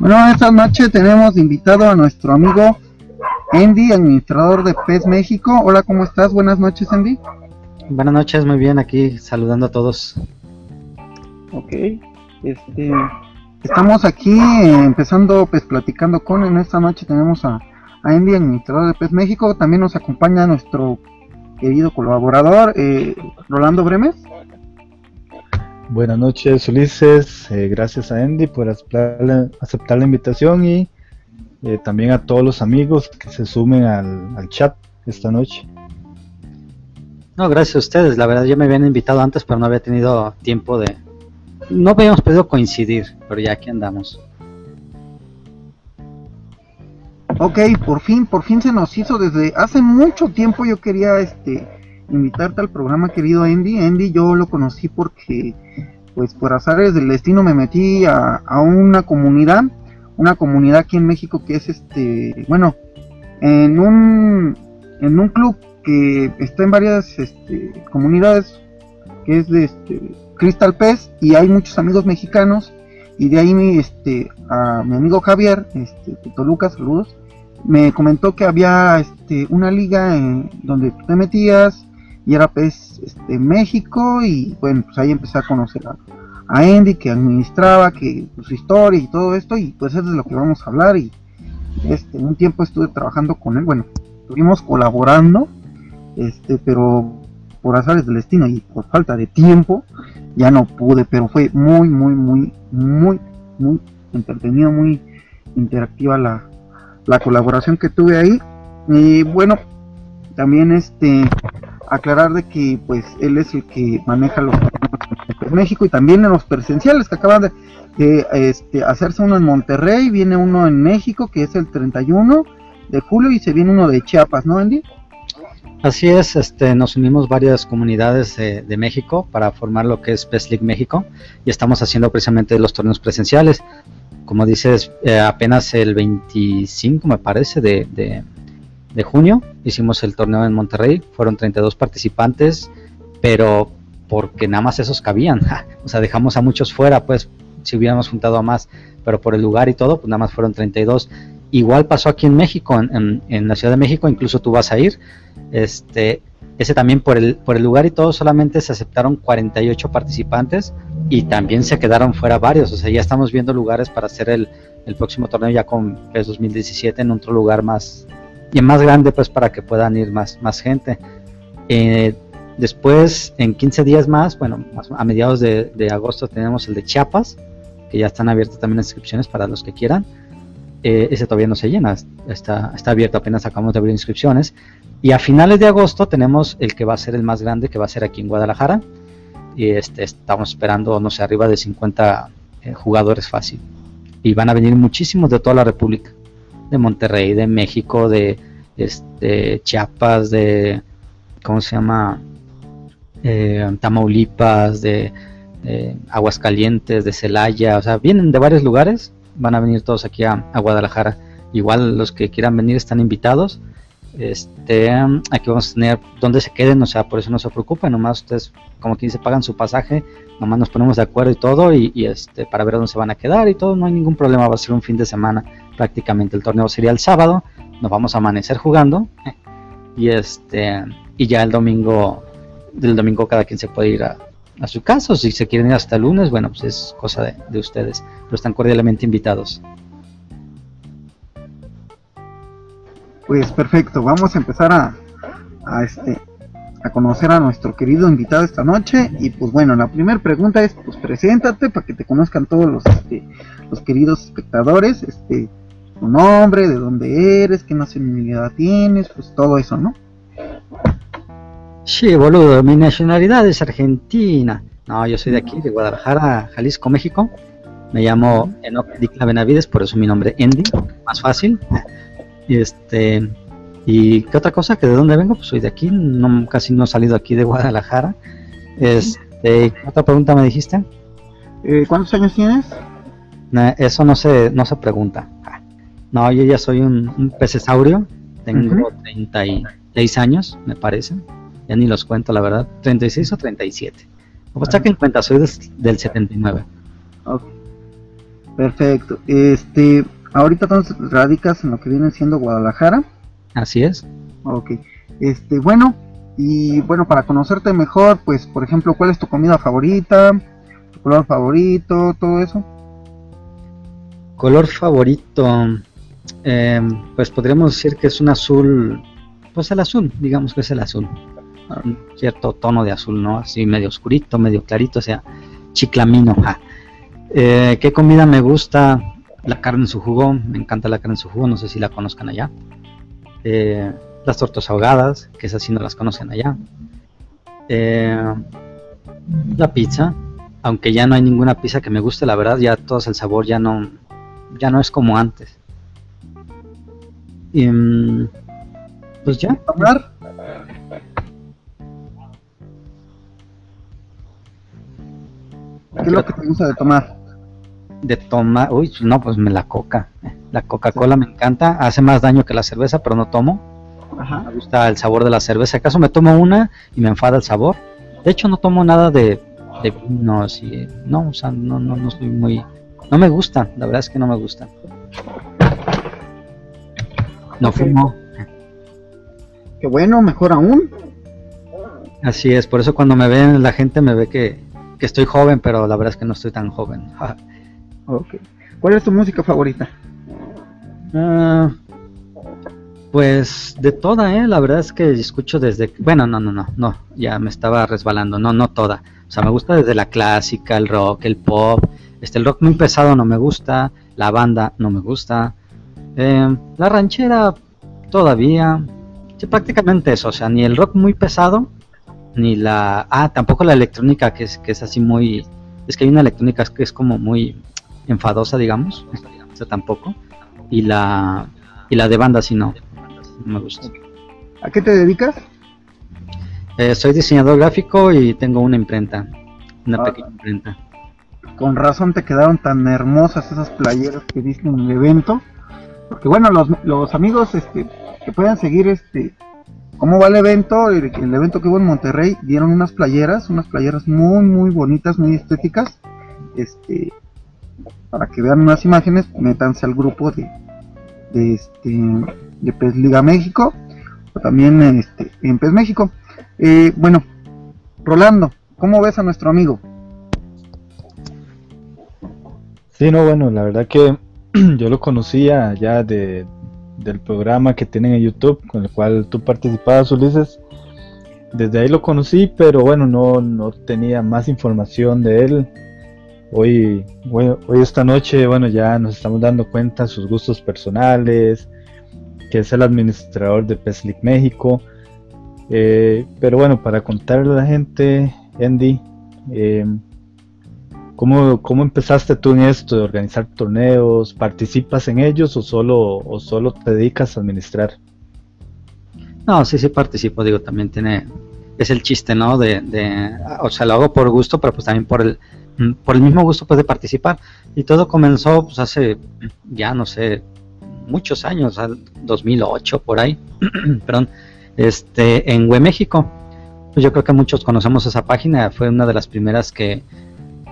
Bueno, esta noche tenemos invitado a nuestro amigo Andy, administrador de PES México. Hola, ¿cómo estás? Buenas noches, Andy. Buenas noches, muy bien, aquí saludando a todos. Ok, este, estamos aquí eh, empezando, pues platicando con, en esta noche tenemos a, a Andy, administrador de PES México. También nos acompaña nuestro querido colaborador, eh, Rolando Bremes. Buenas noches Ulises, eh, gracias a Andy por aceptar la, aceptar la invitación y eh, también a todos los amigos que se sumen al, al, chat esta noche. No, gracias a ustedes, la verdad ya me habían invitado antes pero no había tenido tiempo de... No habíamos podido coincidir, pero ya aquí andamos. Ok, por fin, por fin se nos hizo desde hace mucho tiempo yo quería este invitarte al programa querido Andy. Andy yo lo conocí porque pues por azares del destino me metí a, a, una comunidad, una comunidad aquí en México que es este, bueno, en un, en un club que está en varias este, comunidades, que es de este, Crystal Pez, y hay muchos amigos mexicanos, y de ahí mi, este, a mi amigo Javier, este, Toluca, saludos, me comentó que había este, una liga donde tú te metías, y era pues este, México y bueno pues ahí empecé a conocer a, a Andy que administraba que pues, su historia y todo esto y pues es de lo que vamos a hablar y este un tiempo estuve trabajando con él bueno estuvimos colaborando este pero por azares del destino y por falta de tiempo ya no pude pero fue muy muy muy muy muy entretenido muy interactiva la, la colaboración que tuve ahí y bueno también este aclarar de que pues él es el que maneja los México y también en los presenciales que acaban de, de este, hacerse uno en Monterrey, viene uno en México que es el 31 de julio y se viene uno de Chiapas, ¿no Andy? Así es, este, nos unimos varias comunidades de, México para formar lo que es Best League México y estamos haciendo precisamente los torneos presenciales. Como dices, eh, apenas el 25 me parece de, de de junio hicimos el torneo en Monterrey, fueron 32 participantes, pero porque nada más esos cabían, o sea, dejamos a muchos fuera, pues si hubiéramos juntado a más, pero por el lugar y todo, pues nada más fueron 32. Igual pasó aquí en México, en, la Ciudad de México, incluso tú vas a ir, este, ese también por el, por el lugar y todo solamente se aceptaron 48 participantes y también se quedaron fuera varios, o sea, ya estamos viendo lugares para hacer el, próximo torneo ya con PES 2017 en otro lugar más, y más grande pues para que puedan ir más, gente. Eh, después, en 15 días más, bueno, a mediados de, de, agosto tenemos el de Chiapas, que ya están abiertas también las inscripciones para los que quieran. Eh, ese todavía no se llena, está, está abierto, apenas acabamos de abrir inscripciones. Y a finales de agosto tenemos el que va a ser el más grande, que va a ser aquí en Guadalajara. Y este, estamos esperando, no sé, arriba de 50 eh, jugadores fácil. Y van a venir muchísimos de toda la República de Monterrey, de México, de este, Chiapas, de, ¿cómo se llama? Eh, Tamaulipas, de, de, Aguascalientes, de Celaya, o sea, vienen de varios lugares, van a venir todos aquí a, a, Guadalajara. Igual los que quieran venir están invitados. Este, aquí vamos a tener donde se queden, o sea, por eso no se preocupen, nomás ustedes, como quien dice, pagan su pasaje, nomás nos ponemos de acuerdo y todo, y, y este, para ver dónde se van a quedar y todo, no hay ningún problema, va a ser un fin de semana prácticamente el torneo sería el sábado, nos vamos a amanecer jugando y este y ya el domingo del domingo cada quien se puede ir a, a su casa o si se quieren ir hasta el lunes, bueno, pues es cosa de, de ustedes, pero están cordialmente invitados. Pues perfecto, vamos a empezar a, a este a conocer a nuestro querido invitado esta noche y pues bueno la primera pregunta es pues preséntate para que te conozcan todos los este, los queridos espectadores este tu nombre de dónde eres qué nacionalidad tienes pues todo eso no sí boludo mi nacionalidad es argentina no yo soy de aquí de Guadalajara Jalisco México me llamo Enoch Dicla Benavides por eso mi nombre Andy más fácil y este y qué otra cosa, que de dónde vengo, pues soy de aquí, no, casi no he salido aquí de Guadalajara. Este, ¿qué otra pregunta me dijiste? Eh, ¿Cuántos años tienes? eso no se, no se pregunta. No, yo ya soy un, un pecesaurio. Tengo 36 años, me parece. Ya ni los cuento, la verdad. 36 o 37. Pues que en cuenta, soy del, 79. Perfecto. Este, ahorita entonces radicas en lo que viene siendo Guadalajara. Así es. Ok. Este, bueno, y bueno, para conocerte mejor, pues, por ejemplo, ¿cuál es tu comida favorita? ¿Tu color favorito? Todo eso. Color favorito. Em, pues podríamos decir que es un azul. Pues el azul, digamos que es el azul. Un cierto tono de azul, ¿no? Así medio oscurito, medio clarito, o sea, chiclamino. Eh, ¿Qué comida me gusta? La carne en su jugo, me encanta la carne en su jugo, no sé si la conozcan allá. Eh, las tortas ahogadas, que esas sí no las conocen allá. Eh, la pizza, aunque ya no hay ninguna pizza que me guste, la verdad, ya todo el sabor ya no, ya no es como antes. Y, mm, pues ya. ¿Tomar? ¿Qué es lo que te gusta de tomar? De tomar, uy, no, pues me la coca. La Coca-Cola me encanta, hace más daño que la cerveza, pero no tomo. Me gusta el sabor de la cerveza. ¿Acaso me tomo una y me enfada el sabor? De hecho, no tomo nada de, de vino, así. No, o sea, no, no, no soy muy. No me gusta, la verdad es que no me gusta. No fumo. Qué bueno, mejor aún. Así es, por eso cuando me ven la gente me ve que, que estoy joven, pero la verdad es que no estoy tan joven. okay. ¿Cuál es tu música favorita? Ah, pues de toda, ¿eh? La verdad es que escucho desde... Bueno, no, no, no, no, ya me estaba resbalando, no, no toda. O sea, me gusta desde la clásica, el rock, el pop. Este, el rock muy pesado no me gusta, la banda no me gusta. Eh, la ranchera todavía. Sí, prácticamente eso, o sea, ni el rock muy pesado, ni la... Ah, tampoco la electrónica, que es, que es así muy... Es que hay una electrónica que es como muy enfadosa, digamos. O sea, tampoco. Y la, y la de banda, sí no me gusta. ¿A qué te dedicas? Eh, soy diseñador gráfico y tengo una imprenta, una ah. pequeña imprenta. Con razón te quedaron tan hermosas esas playeras que viste en el evento. Porque bueno, los, los amigos este, que puedan seguir este cómo va el evento, el, evento que hubo en Monterrey, dieron unas playeras, unas playeras muy muy bonitas, muy estéticas. Este para que vean unas imágenes, métanse al grupo de, de este de PES Liga México, o también este, en PES México. Eh, bueno, Rolando, ¿cómo ves a nuestro amigo? Sí, no, bueno, la verdad que yo lo conocía ya de, del programa que tienen en YouTube, con el cual tú participabas, Ulises. Desde ahí lo conocí, pero bueno, no, no tenía más información de él. Hoy, hoy, esta noche, bueno, ya nos estamos dando cuenta de sus gustos personales, que es el administrador de PES México. Eh, pero bueno, para contarle a la gente, Andy, eh, ¿cómo, empezaste tú en esto de organizar torneos? ¿Participas en ellos o solo, o solo te dedicas a administrar? No, sí, sí participo, digo, también tiene, es el chiste, ¿no? De, de, o sea, lo hago por gusto, pero pues también por el, por el mismo gusto pues de participar. Y todo comenzó pues hace, ya no sé, muchos años, al 2008 por ahí, perdón, este, en Web México. Pues yo creo que muchos conocemos esa página, fue una de las primeras que,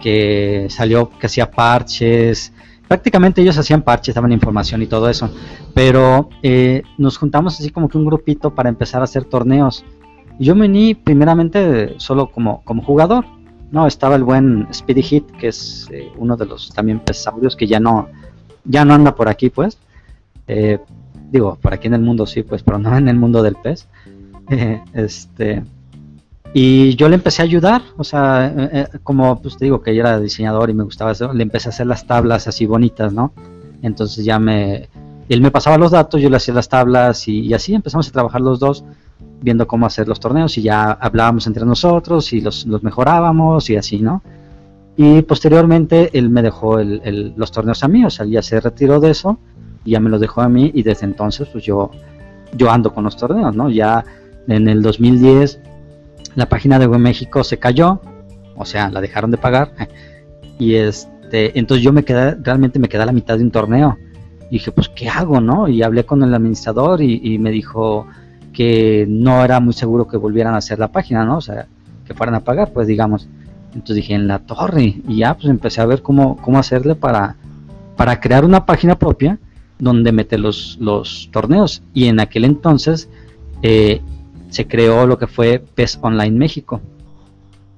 que salió, que hacía parches, prácticamente ellos hacían parches, daban información y todo eso, pero eh, nos juntamos así como que un grupito para empezar a hacer torneos. Yo me uní primeramente solo como, como jugador, no, estaba el buen Speedy Hit, que es eh, uno de los también pesaurios que ya no, ya no anda por aquí, pues. Eh, digo, por aquí en el mundo sí, pues, pero no en el mundo del pez. este, y yo le empecé a ayudar, o sea, eh, eh, como pues te digo que yo era diseñador y me gustaba eso, le empecé a hacer las tablas así bonitas, ¿no? Entonces ya me, él me pasaba los datos, yo le hacía las tablas y, así empezamos a trabajar los dos, viendo cómo hacer los torneos y ya hablábamos entre nosotros y los, mejorábamos y así, ¿no? Y posteriormente él me dejó los torneos a mí, o sea, ya se retiró de eso y ya me los dejó a mí y desde entonces pues yo, yo ando con los torneos, ¿no? Ya en el 2010 la página de México se cayó, o sea, la dejaron de pagar Y este, entonces yo me quedé, realmente me quedé a la mitad de un torneo. Y dije, pues, ¿qué hago, no? Y hablé con el administrador y, y me dijo que no era muy seguro que volvieran a hacer la página, ¿no? O sea, que fueran a pagar, pues digamos. Entonces dije, en la torre. Y ya, pues empecé a ver cómo, cómo hacerle para, para crear una página propia donde meter los, los torneos. Y en aquel entonces eh, se creó lo que fue PES Online México.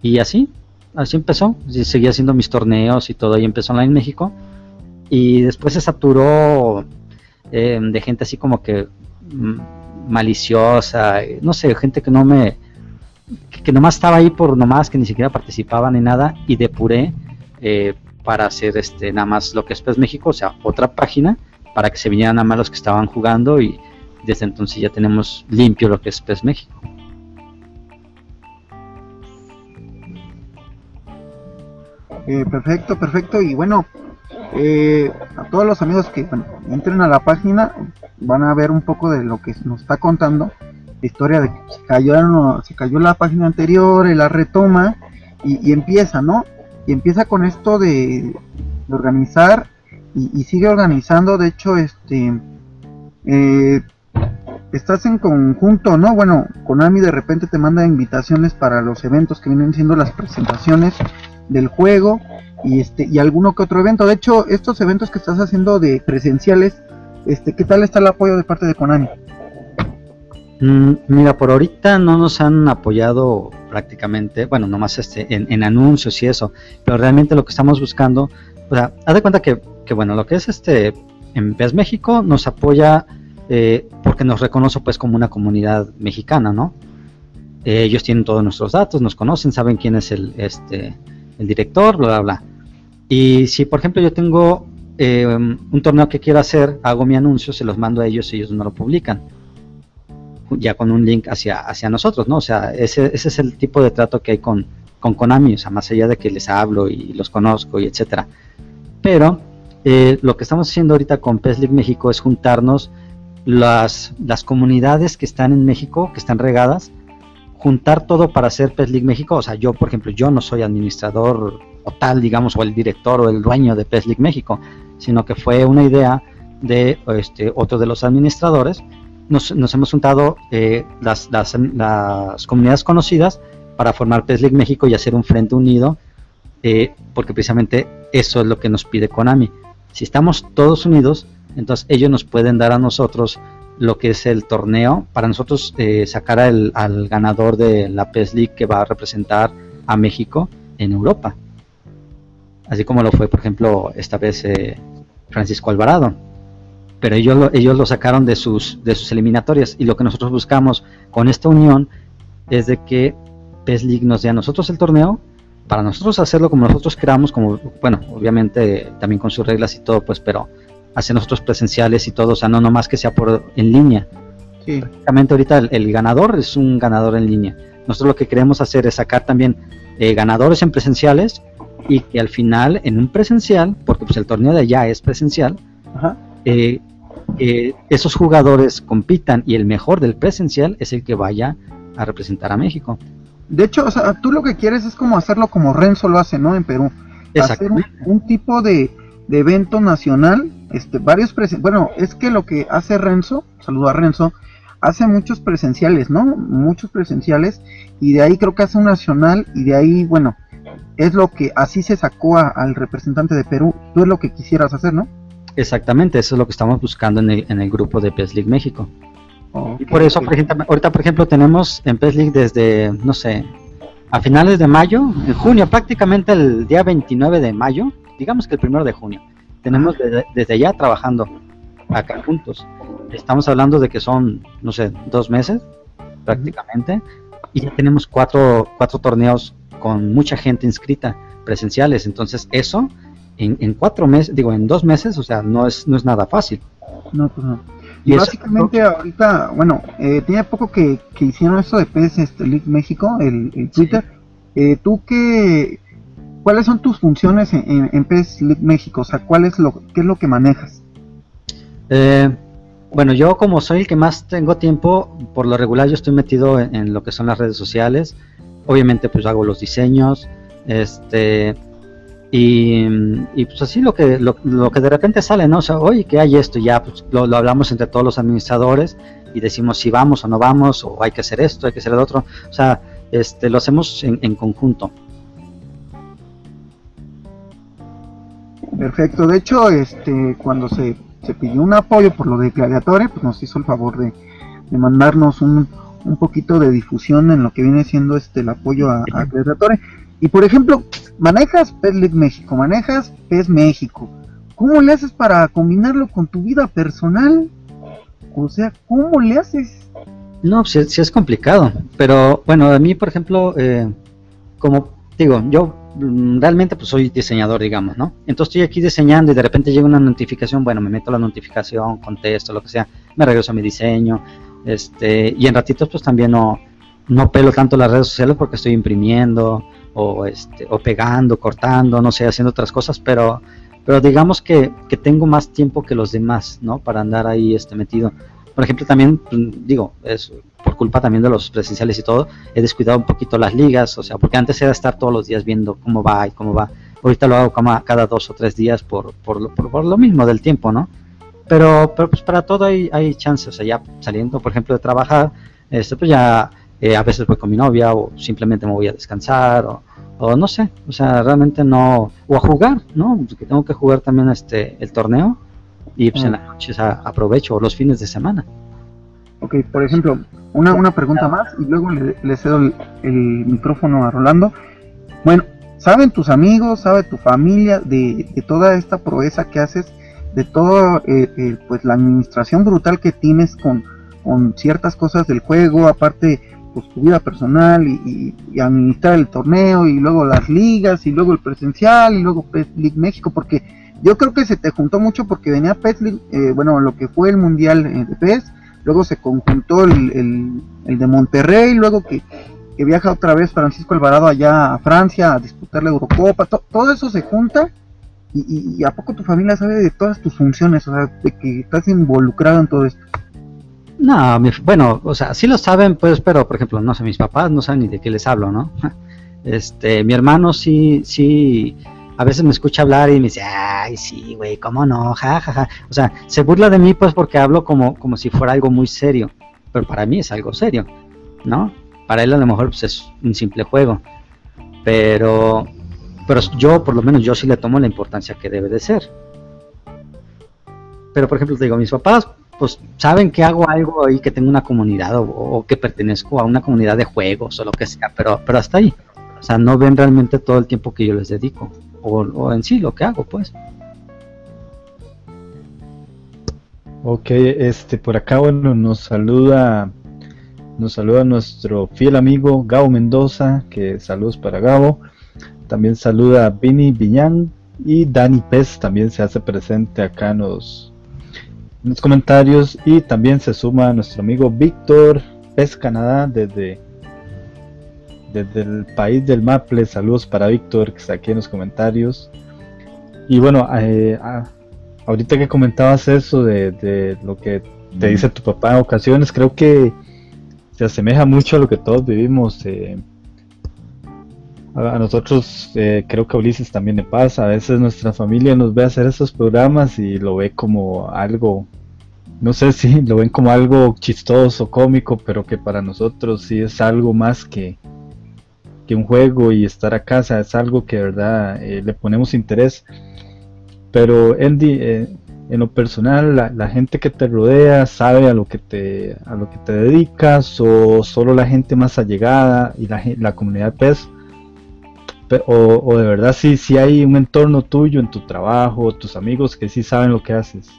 Y así, así empezó. Y seguía haciendo mis torneos y todo ahí empezó Online México. Y después se saturó eh, de gente así como que mm, maliciosa, no sé, gente que no me, que, nomás estaba ahí por nomás, que ni siquiera participaba ni nada, y depuré eh, para hacer este nada más lo que es PES México, o sea, otra página, para que se vinieran nada más los que estaban jugando, y desde entonces ya tenemos limpio lo que es PES México. Eh, perfecto, perfecto, y bueno, eh, a todos los amigos que entren a la página van a ver un poco de lo que nos está contando la historia de que se cayó, la página anterior, la retoma y, empieza, ¿no? Y empieza con esto de, organizar y, sigue organizando. De hecho, este eh, estás en conjunto, ¿no? Bueno, Konami de repente te manda invitaciones para los eventos que vienen siendo las presentaciones del juego y este y alguno que otro evento. De hecho, estos eventos que estás haciendo de presenciales, este, ¿qué tal está el apoyo de parte de Konami? Mm, mira, por ahorita no nos han apoyado prácticamente, bueno, nomás este, en, anuncios y eso, pero realmente lo que estamos buscando, o sea, haz de cuenta que, que bueno, lo que es este, en PES México nos apoya eh, porque nos reconoce pues como una comunidad mexicana, ¿no? Eh, ellos tienen todos nuestros datos, nos conocen, saben quién es el, este, el director, bla, bla, bla. Y si, por ejemplo, yo tengo eh, un torneo que quiero hacer, hago mi anuncio, se los mando a ellos y ellos no lo publican ya con un link hacia, hacia nosotros, ¿no? O sea, ese, ese es el tipo de trato que hay con, con Konami, o sea, más allá de que les hablo y los conozco y etcétera. Pero eh, lo que estamos haciendo ahorita con PES League México es juntarnos las, las comunidades que están en México, que están regadas, juntar todo para hacer PES League México. O sea, yo, por ejemplo, yo no soy administrador o tal, digamos, o el director o el dueño de PES League México, sino que fue una idea de este, otro de los administradores nos, hemos juntado eh, las, las, las, comunidades conocidas para formar PES League México y hacer un frente unido, eh, porque precisamente eso es lo que nos pide Konami. Si estamos todos unidos, entonces ellos nos pueden dar a nosotros lo que es el torneo, para nosotros eh, sacar al, ganador de la PES League que va a representar a México en Europa. Así como lo fue, por ejemplo, esta vez Francisco Alvarado. Pero ellos lo, ellos lo sacaron de sus, de sus eliminatorias. Y lo que nosotros buscamos con esta unión es de que PES League nos dé a nosotros el torneo para nosotros hacerlo como nosotros queramos, como, bueno, obviamente también con sus reglas y todo, pues, pero hacer nosotros presenciales y todo, o sea, no nomás que sea por en línea. Sí. Prácticamente ahorita el, ganador es un ganador en línea. Nosotros lo que queremos hacer es sacar también eh, ganadores en presenciales y que al final en un presencial, porque pues el torneo de allá es presencial, Ajá. Eh, esos jugadores compitan y el mejor del presencial es el que vaya a representar a México. De hecho, o sea, tú lo que quieres es como hacerlo como Renzo lo hace, ¿no? En Perú. Hacer un, tipo de, evento nacional, este, varios bueno, es que lo que hace Renzo, saludo a Renzo, hace muchos presenciales, ¿no? Muchos presenciales y de ahí creo que hace un nacional y de ahí, bueno, es lo que así se sacó al representante de Perú. Tú es lo que quisieras hacer, ¿no? Exactamente, eso es lo que estamos buscando en el, en el grupo de PES League México. y por eso, por ejemplo, ahorita, por ejemplo, tenemos en PES League desde, no sé, a finales de mayo, en junio, prácticamente el día 29 de mayo, digamos que el primero de junio, tenemos desde, allá trabajando acá juntos. Estamos hablando de que son, no sé, dos meses prácticamente, y ya tenemos cuatro, cuatro torneos con mucha gente inscrita presenciales. Entonces, eso en, cuatro meses, digo, en dos meses, o sea, no es, no es nada fácil. No, pues no. Y, básicamente ahorita, bueno, eh, tiene poco que, hicieron eso de PES este, League México, el, Twitter. Eh, ¿Tú qué, cuáles son tus funciones en, en, México? O sea, ¿cuál es lo, ¿qué es lo que manejas? Eh, bueno, yo como soy el que más tengo tiempo, por lo regular yo estoy metido en, lo que son las redes sociales. Obviamente pues hago los diseños, este Y, pues así lo que, lo, que de repente sale, ¿no? O sea, oye, que hay esto, ya pues, lo, hablamos entre todos los administradores y decimos si vamos o no vamos, o hay que hacer esto, hay que hacer el otro. O sea, este, lo hacemos en, en conjunto. Perfecto, de hecho, este, cuando se, se pidió un apoyo por lo de Gladiatore, pues nos hizo el favor de, de mandarnos un, un poquito de difusión en lo que viene siendo este el apoyo a, a. Y por ejemplo, manejas PES League México, manejas PES México. ¿Cómo le haces para combinarlo con tu vida personal? O sea, ¿cómo le haces? No, sí, sí es complicado. Pero bueno, a mí, por ejemplo, eh, como digo, yo realmente pues soy diseñador, digamos, ¿no? Entonces estoy aquí diseñando y de repente llega una notificación, bueno, me meto la notificación, contesto, lo que sea, me regreso a mi diseño, este, y en ratitos pues también no, no pelo tanto las redes sociales porque estoy imprimiendo, o, este, o pegando, cortando, no sé, haciendo otras cosas, pero, pero digamos que, que tengo más tiempo que los demás, ¿no? Para andar ahí este, metido. Por ejemplo, también, mm, digo, es por culpa también de los presenciales y todo, he descuidado un poquito las ligas, o sea, porque antes era estar todos los días viendo cómo va y cómo va. Ahorita lo hago cada dos o tres días por, por, por, lo mismo del tiempo, ¿no? Pero, pero pues para todo hay, hay chances, o sea, ya saliendo, por ejemplo, de trabajar, este, pues ya eh, a veces voy con mi novia o simplemente me voy a descansar o, o no sé, o sea, realmente no, o a jugar, ¿no? Porque tengo que jugar también este el torneo y pues en las noches aprovecho, los fines de semana. Ok, por ejemplo, una, una pregunta más y luego le, cedo el, micrófono a Rolando. Bueno, ¿saben tus amigos, sabe tu familia de, de toda esta proeza que haces, de toda eh, eh, pues la administración brutal que tienes con, con ciertas cosas del juego, aparte pues, tu vida personal y, administrar el torneo y luego las ligas y luego el presencial y luego League México porque yo creo que se te juntó mucho porque venía PES eh, bueno lo que fue el mundial eh, de PES luego se conjuntó el, el, de Monterrey luego que, viaja otra vez Francisco Alvarado allá a Francia a disputar la Eurocopa todo eso se junta y, y, a poco tu familia sabe de todas tus funciones o sea de que estás involucrado en todo esto no, bueno, o sea, sí lo saben, pues, pero por ejemplo, no sé, mis papás no saben ni de qué les hablo, ¿no? Este, mi hermano sí, sí, a veces me escucha hablar y me dice, ay, sí, güey, ¿cómo no? Ja, ja, ja. O sea, se burla de mí, pues, porque hablo como, como si fuera algo muy serio, pero para mí es algo serio, ¿no? Para él a lo mejor pues, es un simple juego, pero, pero yo, por lo menos, yo sí le tomo la importancia que debe de ser. Pero, por ejemplo, te digo, mis papás, pues saben que hago algo ahí, que tengo una comunidad o, que pertenezco a una comunidad de juegos o lo que sea, pero, pero hasta ahí. O sea, no ven realmente todo el tiempo que yo les dedico o, en sí lo que hago, pues. Ok, este por acá bueno nos saluda nos saluda nuestro fiel amigo Gabo Mendoza, que saludos para Gabo. También saluda Vini Viñán y Dani Pez también se hace presente acá en los, en los comentarios y también se suma nuestro amigo Víctor Pez Canadá desde, desde el país del Maple. Saludos para Víctor que está aquí en los comentarios. Y bueno, eh, ah, ahorita que comentabas eso de, lo que te dice tu papá en ocasiones, creo que se asemeja mucho a lo que todos vivimos. Eh, a nosotros, eh, creo que a Ulises también le pasa, a veces nuestra familia nos ve hacer estos programas y lo ve como algo, no sé si lo ven como algo chistoso, cómico, pero que para nosotros sí es algo más que, que un juego y estar a casa, es algo que de verdad eh, le ponemos interés. Pero Andy, eh, en lo personal, la, gente que te rodea sabe a lo que te, a lo que te dedicas o solo la gente más allegada y la, la comunidad PES o, de verdad si si hay un entorno tuyo en tu trabajo, tus amigos que sí saben lo que haces.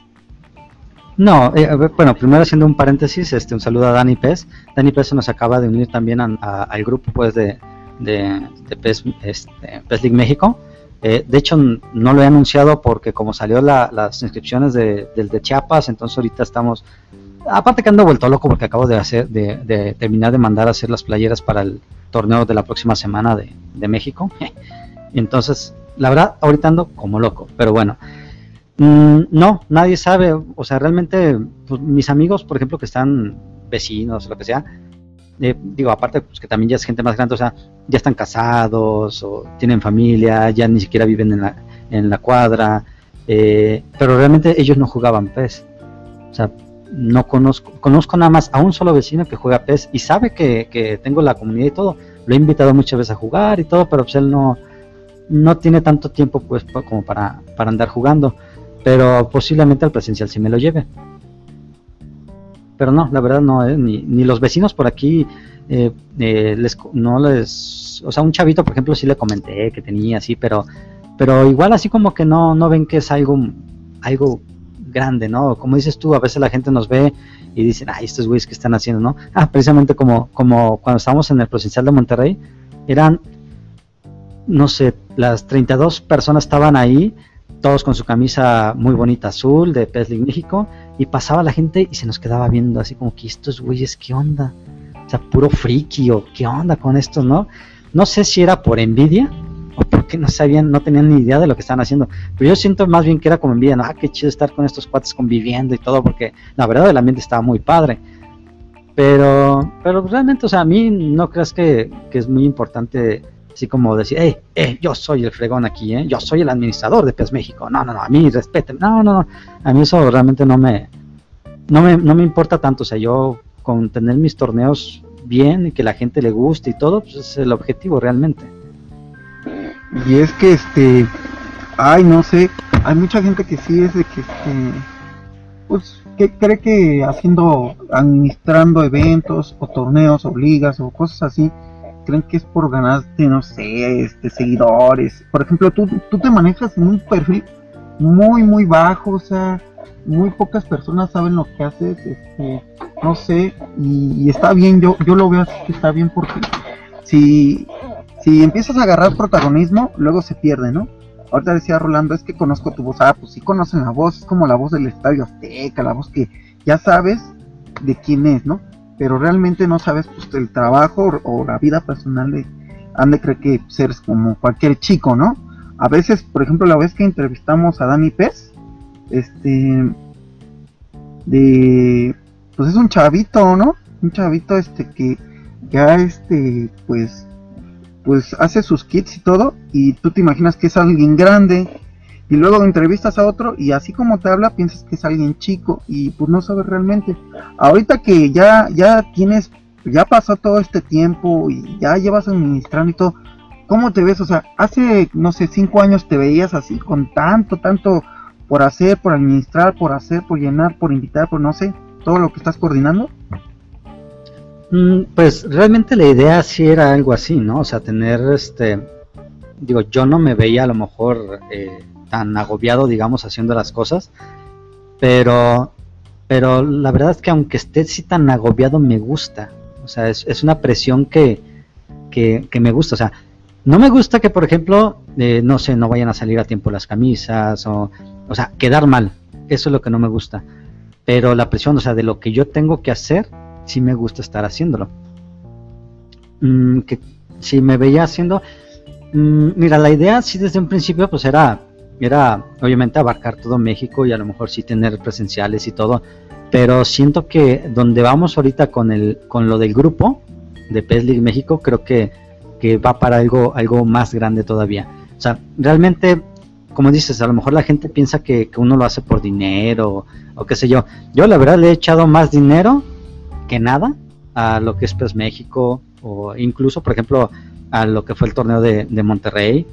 No, eh, bueno, primero haciendo un paréntesis, este, un saludo a Dani Pez. Dani Pez se nos acaba de unir también al grupo pues de, de, Pez, este, League México. Eh, de hecho, no lo he anunciado porque como salió las inscripciones de, del de Chiapas, entonces ahorita estamos... Aparte que ando vuelto loco porque acabo de hacer, de, de terminar de mandar a hacer las playeras para el, torneo de la próxima semana de, de México. Entonces, la verdad, ahorita ando como loco, pero bueno. Mm, no, nadie sabe, o sea, realmente pues, mis amigos, por ejemplo, que están vecinos, lo que sea, eh, digo, aparte pues, que también ya es gente más grande, o sea, ya están casados o tienen familia, ya ni siquiera viven en la, en la cuadra, eh, pero realmente ellos no jugaban PES. O sea, no conozco, conozco nada más a un solo vecino que juega PES y sabe que, que tengo la comunidad y todo. Lo he invitado muchas veces a jugar y todo, pero pues él no, no tiene tanto tiempo pues como para, para andar jugando. Pero posiblemente al presencial sí me lo lleve. Pero no, la verdad no, eh, ni, ni, los vecinos por aquí, eh, eh, les, no les... O sea, un chavito, por ejemplo, sí le comenté que tenía así, pero, pero igual así como que no, no ven que es algo, algo grande, ¿no? Como dices tú, a veces la gente nos ve y dicen, ay, estos güeyes que están haciendo, ¿no? Ah, precisamente como, como cuando estábamos en el presencial de Monterrey, eran, no sé, las 32 personas estaban ahí, todos con su camisa muy bonita azul de PES México, y pasaba la gente y se nos quedaba viendo así como que estos güeyes, ¿qué onda? O sea, puro friki o qué onda con estos, ¿no? No sé si era por envidia o porque no sabían, no tenían ni idea de lo que estaban haciendo. Pero yo siento más bien que era como envidia, ¿no? Ah, qué chido estar con estos cuates conviviendo y todo, porque la verdad el ambiente estaba muy padre. Pero, pero realmente, o sea, a mí no creas que, que es muy importante así como decir, hey, eh, yo soy el fregón aquí, ¿eh? yo soy el administrador de PES México. No, no, no, a mí respeten. No, no, no, a mí eso realmente no me, no me, no me importa tanto. O sea, yo con tener mis torneos bien y que la gente le guste y todo, pues es el objetivo realmente. Y es que, este, ay, no sé, hay mucha gente que sí es de que, este, pues, que cree que haciendo, administrando eventos o torneos o ligas o cosas así, creen que es por ganarte, no sé, este, seguidores. Por ejemplo, tú, tú te manejas en un perfil muy, muy bajo, o sea, muy pocas personas saben lo que haces, este, no sé, y, está bien, yo, yo lo veo así que está bien porque si, si empiezas a agarrar protagonismo, luego se pierde, ¿no? Ahorita decía Rolando, es que conozco tu voz, ah, pues sí conocen la voz, es como la voz del Estadio Azteca, la voz que ya sabes de quién es, ¿no? Pero realmente no sabes pues el trabajo o, la vida personal de Ande cree que pues, eres como cualquier chico, ¿no? A veces, por ejemplo, la vez que entrevistamos a Dani Pez, este, de, pues es un chavito, ¿no? Un chavito, este, que ya, este, pues, pues hace sus kits y todo, y tú te imaginas que es alguien grande, y luego entrevistas a otro, y así como te habla, piensas que es alguien chico, y pues no sabes realmente. Ahorita que ya, ya tienes, ya pasó todo este tiempo, y ya llevas administrando y todo, ¿cómo te ves? O sea, hace, no sé, cinco años te veías así, con tanto, tanto por hacer, por administrar, por hacer, por llenar, por invitar, por no sé, todo lo que estás coordinando? Mm, pues realmente la idea sí era algo así, ¿no? O sea, tener este, digo, yo no me veía a lo mejor eh, tan agobiado, digamos, haciendo las cosas, pero, pero la verdad es que aunque esté así tan agobiado, me gusta. O sea, es, una presión que, que, que me gusta. O sea, no me gusta que, por ejemplo, eh, no sé, no vayan a salir a tiempo las camisas o, o sea, quedar mal. Eso es lo que no me gusta. Pero la presión, o sea, de lo que yo tengo que hacer, sí me gusta estar haciéndolo. Mm, que si me veía haciendo, mm, mira, la idea sí desde un principio, pues era, era obviamente abarcar todo México y a lo mejor sí tener presenciales y todo. Pero siento que donde vamos ahorita con el, con lo del grupo de PES League México, creo que que va para algo, algo más grande todavía. O sea, realmente, como dices, a lo mejor la gente piensa que, uno lo hace por dinero o, qué sé yo. Yo la verdad le he echado más dinero que nada a lo que es PES México o incluso, por ejemplo, a lo que fue el torneo de, Monterrey.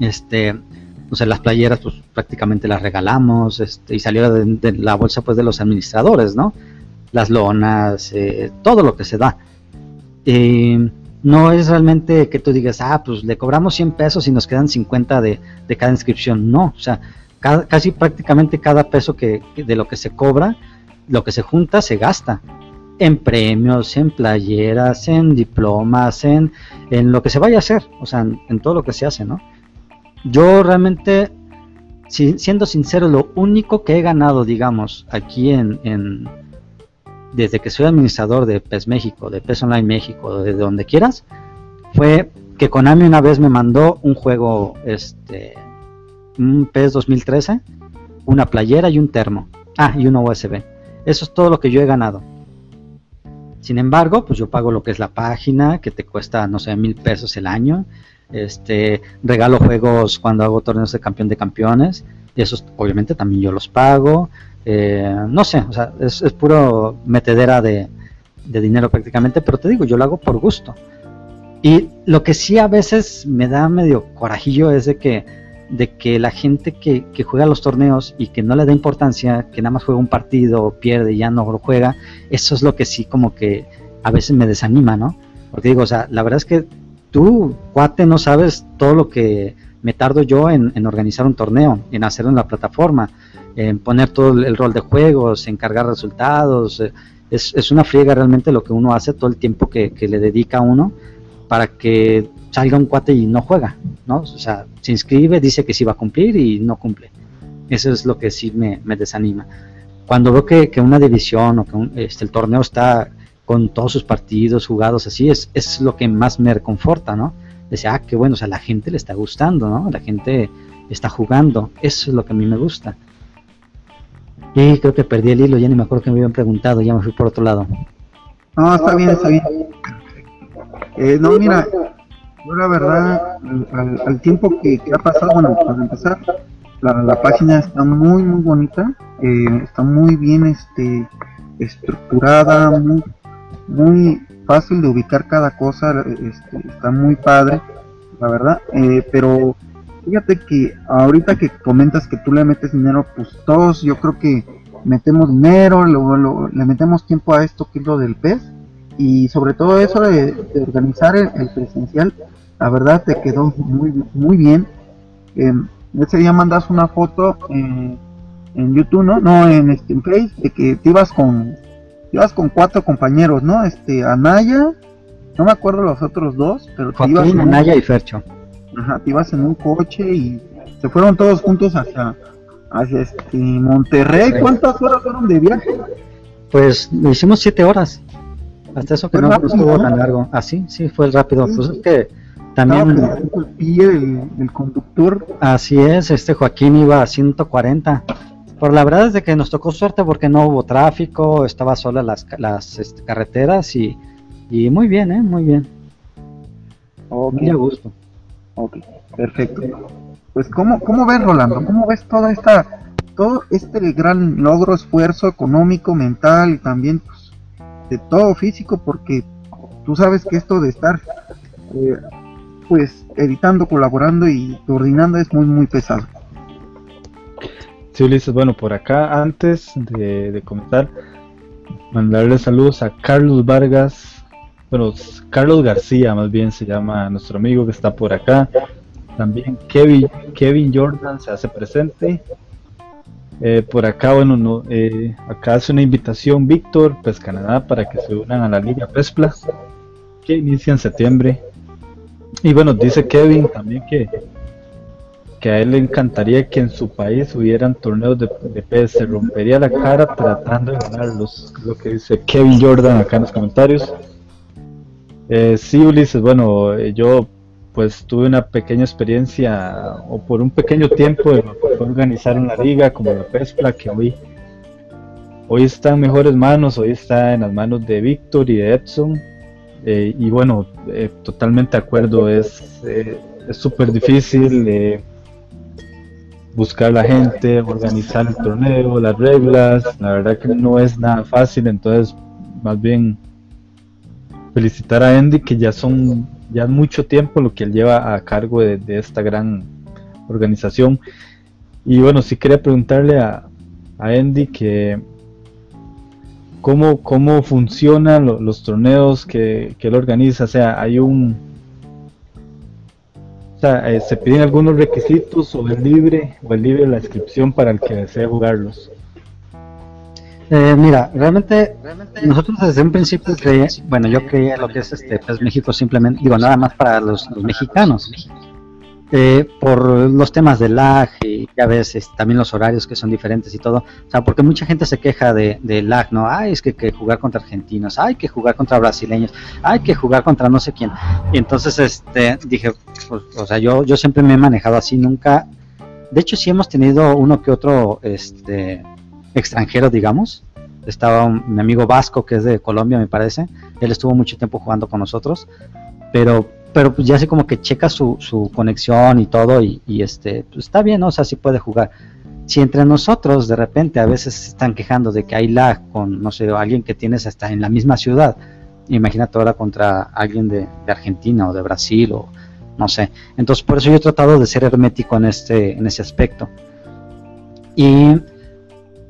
Este, o sea, las playeras pues prácticamente las regalamos este, y salió de, la bolsa pues de los administradores, ¿no? Las lonas, eh, todo lo que se da. No es realmente que tú digas, ah, pues le cobramos 100 pesos y nos quedan 50 de, cada inscripción. No, o sea, casi prácticamente cada peso que, de lo que se cobra, lo que se junta, se gasta en premios, en playeras, en diplomas, en, en lo que se vaya a hacer, o sea, en, todo lo que se hace, ¿no? Yo realmente, siendo sincero, lo único que he ganado, digamos, aquí en, en desde que soy administrador de PES México, de PES Online México, de donde quieras, fue que Konami una vez me mandó un juego, este, un PES 2013, una playera y un termo. Ah, y una USB. Eso es todo lo que yo he ganado. Sin embargo, pues yo pago lo que es la página, que te cuesta, no sé, mil pesos el año. Este, regalo juegos cuando hago torneos de campeón de campeones. Y esos, obviamente, también yo los pago. Eh, no sé, o sea, es, puro metedera de, de dinero prácticamente, pero te digo, yo lo hago por gusto. Y lo que sí a veces me da medio corajillo es de que, de que la gente que, que, juega los torneos y que no le da importancia, que nada más juega un partido, pierde y ya no lo juega, eso es lo que sí como que a veces me desanima, ¿no? Porque digo, o sea, la verdad es que tú, cuate, no sabes todo lo que me tardo yo en, organizar un torneo, en hacerlo en la plataforma, en poner todo el rol de juegos, en cargar resultados. Eh, es, es, una friega realmente lo que uno hace todo el tiempo que, que le dedica a uno para que salga un cuate y no juega, ¿no? O sea, se inscribe, dice que sí va a cumplir y no cumple. Eso es lo que sí me, desanima. Cuando veo que, una división o que este, el torneo está con todos sus partidos jugados así, es, es lo que más me reconforta, ¿no? Dice, ah, qué bueno, o sea, la gente le está gustando, ¿no? La gente está jugando, eso es lo que a mí me gusta. Y creo que perdí el hilo, ya ni me acuerdo que me habían preguntado, ya me fui por otro lado. No, está bien, está bien. Eh, no, mira, yo la verdad, al, tiempo que, ha pasado, bueno, para empezar, la, página está muy, muy bonita, eh, está muy bien este, estructurada, muy, muy fácil de ubicar cada cosa, este, está muy padre, la verdad, eh, pero fíjate que ahorita que comentas que tú le metes dinero, pues todos yo creo que metemos dinero, le metemos tiempo a esto que es lo del pez y sobre todo eso de, organizar el, presencial, la verdad te quedó muy, muy bien. Eh, ese día mandas una foto en YouTube, ¿no? No, en, este, Face, de que te ibas con, ibas con cuatro compañeros, ¿no? Este, Anaya, no me acuerdo los otros dos, pero te ibas Anaya y Fercho. Ajá, te ibas en un coche y se fueron todos juntos hacia, hacia este, Monterrey. ¿Cuántas horas fueron de viaje? Pues hicimos siete horas. Hasta eso que no, estuvo tan largo. Así, ah, sí, fue rápido. Pues es que también. el pie del, conductor. Así es, este Joaquín iba a 140. Por la verdad es de que nos tocó suerte porque no hubo tráfico, estaba sola las, las este, carreteras y, y muy bien, ¿eh? Muy bien. Muy a gusto. Ok, perfecto. Pues, ¿cómo, ¿cómo ves, Rolando? ¿Cómo ves toda esta, todo este gran logro, esfuerzo económico, mental y también pues, de todo físico porque tú sabes que esto de estar eh, pues editando, colaborando y coordinando es muy muy pesado. Sí, Ulises, bueno, por acá antes de, comenzar, mandarle saludos a Carlos Vargas, bueno, Carlos García más bien se llama nuestro amigo que está por acá. También Kevin, Kevin Jordan se hace presente. Eh, por acá, bueno, no, eh, acá hace una invitación Víctor, pues Canadá, para que se unan a la Liga PESPLA, que inicia en septiembre. Y bueno, dice Kevin también que, que a él le encantaría que en su país hubieran torneos de, de PES, se rompería la cara tratando de ganarlos, lo que dice Kevin Jordan acá en los comentarios. Eh, sí, Ulises, bueno, eh, yo pues tuve una pequeña experiencia o por un pequeño tiempo de organizar una liga como la PESPLA que hoy hoy está en mejores manos, hoy está en las manos de Víctor y de Edson eh, y bueno, eh, totalmente de acuerdo, es eh, es súper difícil buscar la gente, organizar el torneo, las reglas, la verdad que no es nada fácil, entonces más bien felicitar a Andy que ya son ya mucho tiempo lo que él lleva a cargo de, esta gran organización. Y bueno, sí quería preguntarle a, a Andy que cómo, cómo funcionan los torneos que, él organiza. O sea, hay un... Eh, ¿se piden algunos requisitos o es libre, o es libre la inscripción para el que desee jugarlos? Eh, mira, realmente, nosotros desde un principio creía, bueno, yo creía lo que es este pues México simplemente, digo, nada más para los, mexicanos, eh, por los temas de lag y ya ves también los horarios que son diferentes y todo, o sea, porque mucha gente se queja de, lag, ¿no? Ay, es que, que jugar contra argentinos, hay que jugar contra brasileños, hay que jugar contra no sé quién. Y entonces, este, dije, pues, o sea, yo, yo siempre me he manejado así, nunca, de hecho sí hemos tenido uno que otro, este, extranjero, digamos, estaba mi amigo Vasco, que es de Colombia, me parece. Él estuvo mucho tiempo jugando con nosotros, pero pero pues ya sé como que checa su, su conexión y todo y, este pues está bien, ¿no? o sea, sí puede jugar. Si entre nosotros de repente a veces se están quejando de que hay lag con, no sé, alguien que tienes hasta en la misma ciudad, imagínate ahora contra alguien de, Argentina o de Brasil o no sé. Entonces por eso yo he tratado de ser hermético en este, en ese aspecto. Y,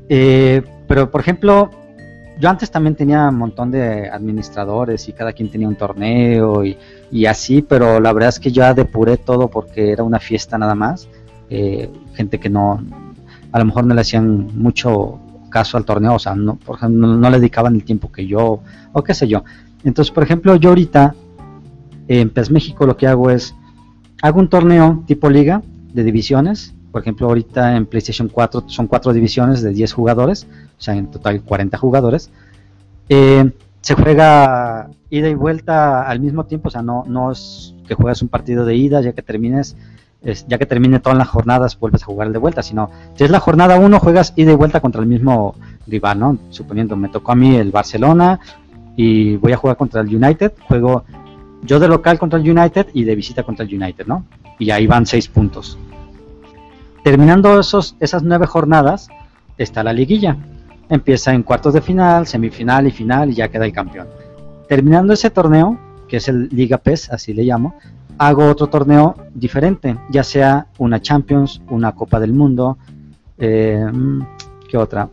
eh, pero por ejemplo, yo antes también tenía un montón de administradores y cada quien tenía un torneo y, así, pero la verdad es que ya depuré todo porque era una fiesta nada más. Eh, gente que no, a lo mejor no le hacían mucho caso al torneo, o sea, no, no, le dedicaban el tiempo que yo, o qué sé yo. Entonces, por ejemplo, yo ahorita en PES México lo que hago es, hago un torneo tipo liga de divisiones, por ejemplo, ahorita en PlayStation 4 son cuatro divisiones de 10 jugadores, o sea, en total 40 jugadores. Eh, se juega ida y vuelta al mismo tiempo, o sea, no, no es que juegas un partido de ida, ya que termines ya que termine todas las jornadas vuelves a jugar el de vuelta, sino si es la jornada 1 juegas ida y vuelta contra el mismo rival, ¿no? Suponiendo me tocó a mí el Barcelona y voy a jugar contra el United, juego yo de local contra el United y de visita contra el United, ¿no? Y ahí van 6 puntos. Terminando esos, esas 9 jornadas está la liguilla. Empieza en cuartos de final, semifinal y final y ya queda el campeón. Terminando ese torneo, que es el Liga PES, así le llamo, hago otro torneo diferente, ya sea una Champions, una Copa del Mundo, eh, ¿qué otra?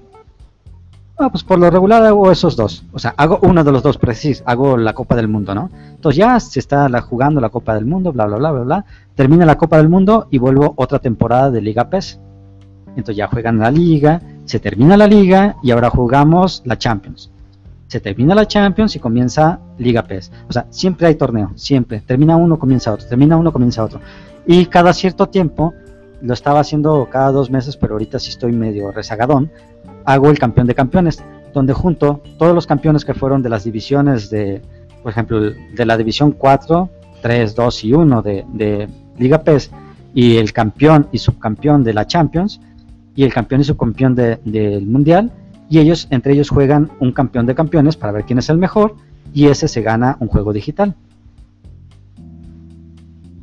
Ah, pues por lo regular hago esos dos, o sea, hago uno de los dos, precisos, hago la Copa del Mundo, ¿no? Entonces ya se está jugando la Copa del Mundo, bla, bla, bla, bla, bla, termina la Copa del Mundo y vuelvo otra temporada de Liga PES. Entonces ya juegan la liga, se termina la liga y ahora jugamos la Champions se termina la Champions y comienza Liga PES. O sea, siempre hay torneo, siempre. Termina uno, comienza otro, termina uno, comienza otro. Y cada cierto tiempo, lo estaba haciendo cada dos meses, pero ahorita sí estoy medio rezagadón, hago el campeón de campeones, donde junto todos los campeones que fueron de las divisiones de, por ejemplo, de la división 4, 3, 2 y 1 de, de Liga PES, y el campeón y subcampeón de la Champions, y el campeón y subcampeón del Mundial, y ellos entre ellos juegan un campeón de campeones para ver quién es el mejor y ese se gana un juego digital.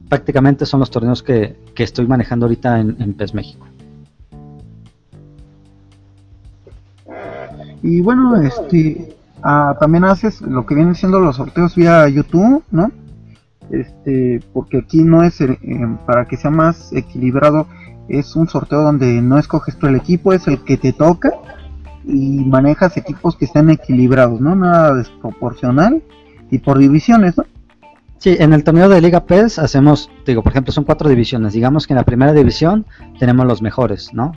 Prácticamente son los torneos que, estoy manejando ahorita en, PES México. Y bueno, este ah, también haces lo que vienen siendo los sorteos vía YouTube, ¿no? Este, porque aquí no es eh, para que sea más equilibrado, es un sorteo donde no escoges tú el equipo, es el que te toca y manejas equipos que estén equilibrados, ¿no? Nada desproporcional y por divisiones, ¿no? Sí, en el torneo de Liga PES hacemos, digo, por ejemplo, son cuatro divisiones. Digamos que en la primera división tenemos los mejores, ¿no?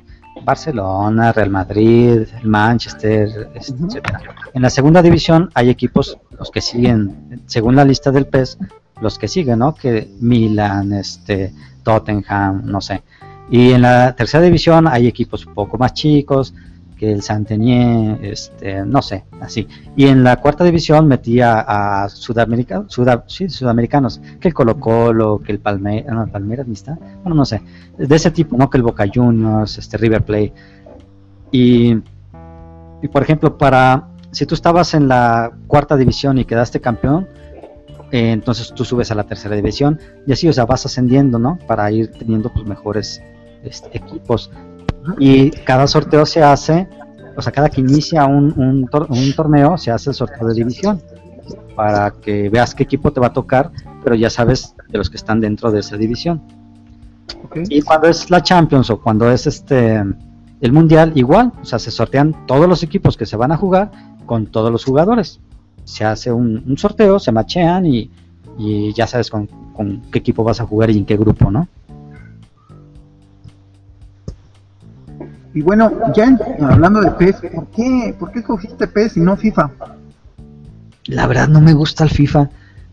Barcelona, Real Madrid, Manchester, etcétera. En la segunda división hay equipos, los que siguen, según la lista del PES, los que siguen, ¿no? Que Milan, este, Tottenham, no sé. Y en la tercera división hay equipos un poco más chicos, que el Santenier, este, no sé, así. Y en la cuarta división metía a sí, sudamericanos, que el Colo Colo, que el Palmeiras, no, Palmeiras ni está, bueno, no sé, de ese tipo, ¿no? Que el Boca Juniors, este River Plate. Y, y por ejemplo, para, si tú estabas en la cuarta división y quedaste campeón, eh, entonces tú subes a la tercera división y así, o sea, vas ascendiendo, ¿no? Para ir teniendo pues mejores este, equipos y cada sorteo se hace, o sea, cada que inicia un, un, torneo se hace el sorteo de división para que veas qué equipo te va a tocar, pero ya sabes de los que están dentro de esa división. Y cuando es la Champions o cuando es este el Mundial, igual, o sea, se sortean todos los equipos que se van a jugar con todos los jugadores. Se hace un, sorteo, se machean y, y ya sabes con, con, qué equipo vas a jugar y en qué grupo, ¿no? Y bueno, ya hablando de PES, ¿por qué, ¿por qué cogiste PES y no FIFA? La verdad no me gusta el FIFA.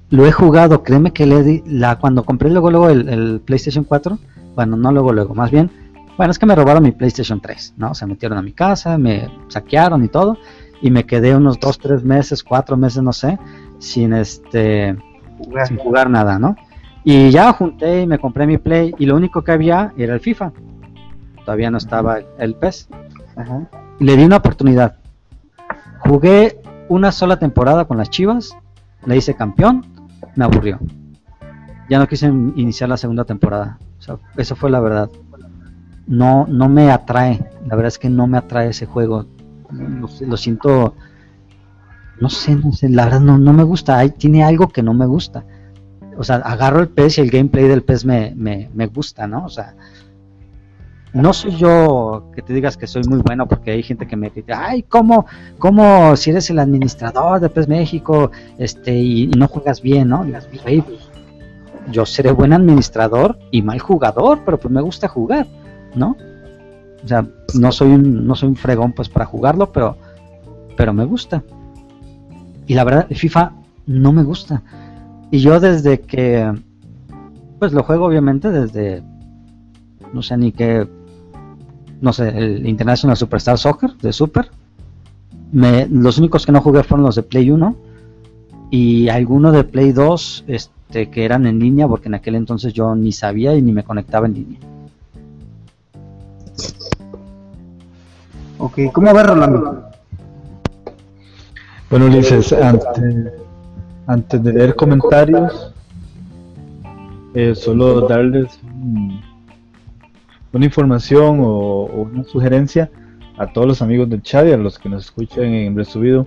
Lo he jugado, créeme que le di, la, cuando compré luego, luego el, PlayStation 4, bueno, no luego, luego, más bien, bueno, es que me robaron mi PlayStation 3, ¿no? Se metieron a mi casa, me saquearon y todo, y me quedé unos 2, 3 meses, 4 meses, no sé, sin este, sin jugar nada, ¿no? Y ya junté y me compré mi Play, y lo único que había era el FIFA todavía no estaba el, pez. Le di una oportunidad. Jugué una sola temporada con las Chivas, la hice campeón, me aburrió. Ya no quise iniciar la segunda temporada. O eso fue la verdad. No, no me atrae. La verdad es que no me atrae ese juego. Lo, siento. No sé, no sé. La verdad no, no me gusta. Hay, tiene algo que no me gusta. O sea, agarro el pez y el gameplay del pez me, me, me gusta, ¿no? O sea, no soy yo que te digas que soy muy bueno porque hay gente que me dice, ay, ¿cómo, cómo si eres el administrador de PES México este, y, no juegas bien, ¿no? yo seré buen administrador y mal jugador, pero pues me gusta jugar, ¿no? O sea, no soy un, no soy un fregón pues para jugarlo, pero, pero me gusta. Y la verdad, FIFA no me gusta. Y yo desde que, pues lo juego obviamente desde, no sé ni qué no sé, el International Superstar Soccer de Super. Me, los únicos que no jugué fueron los de Play 1 y algunos de Play 2 este, que eran en línea, porque en aquel entonces yo ni sabía y ni me conectaba en línea. Ok, ¿cómo ver Rolando? Bueno, Ulises, antes, antes de leer comentarios, eh, solo darles una información o, una sugerencia a todos los amigos del chat y a los que nos escuchan en resubido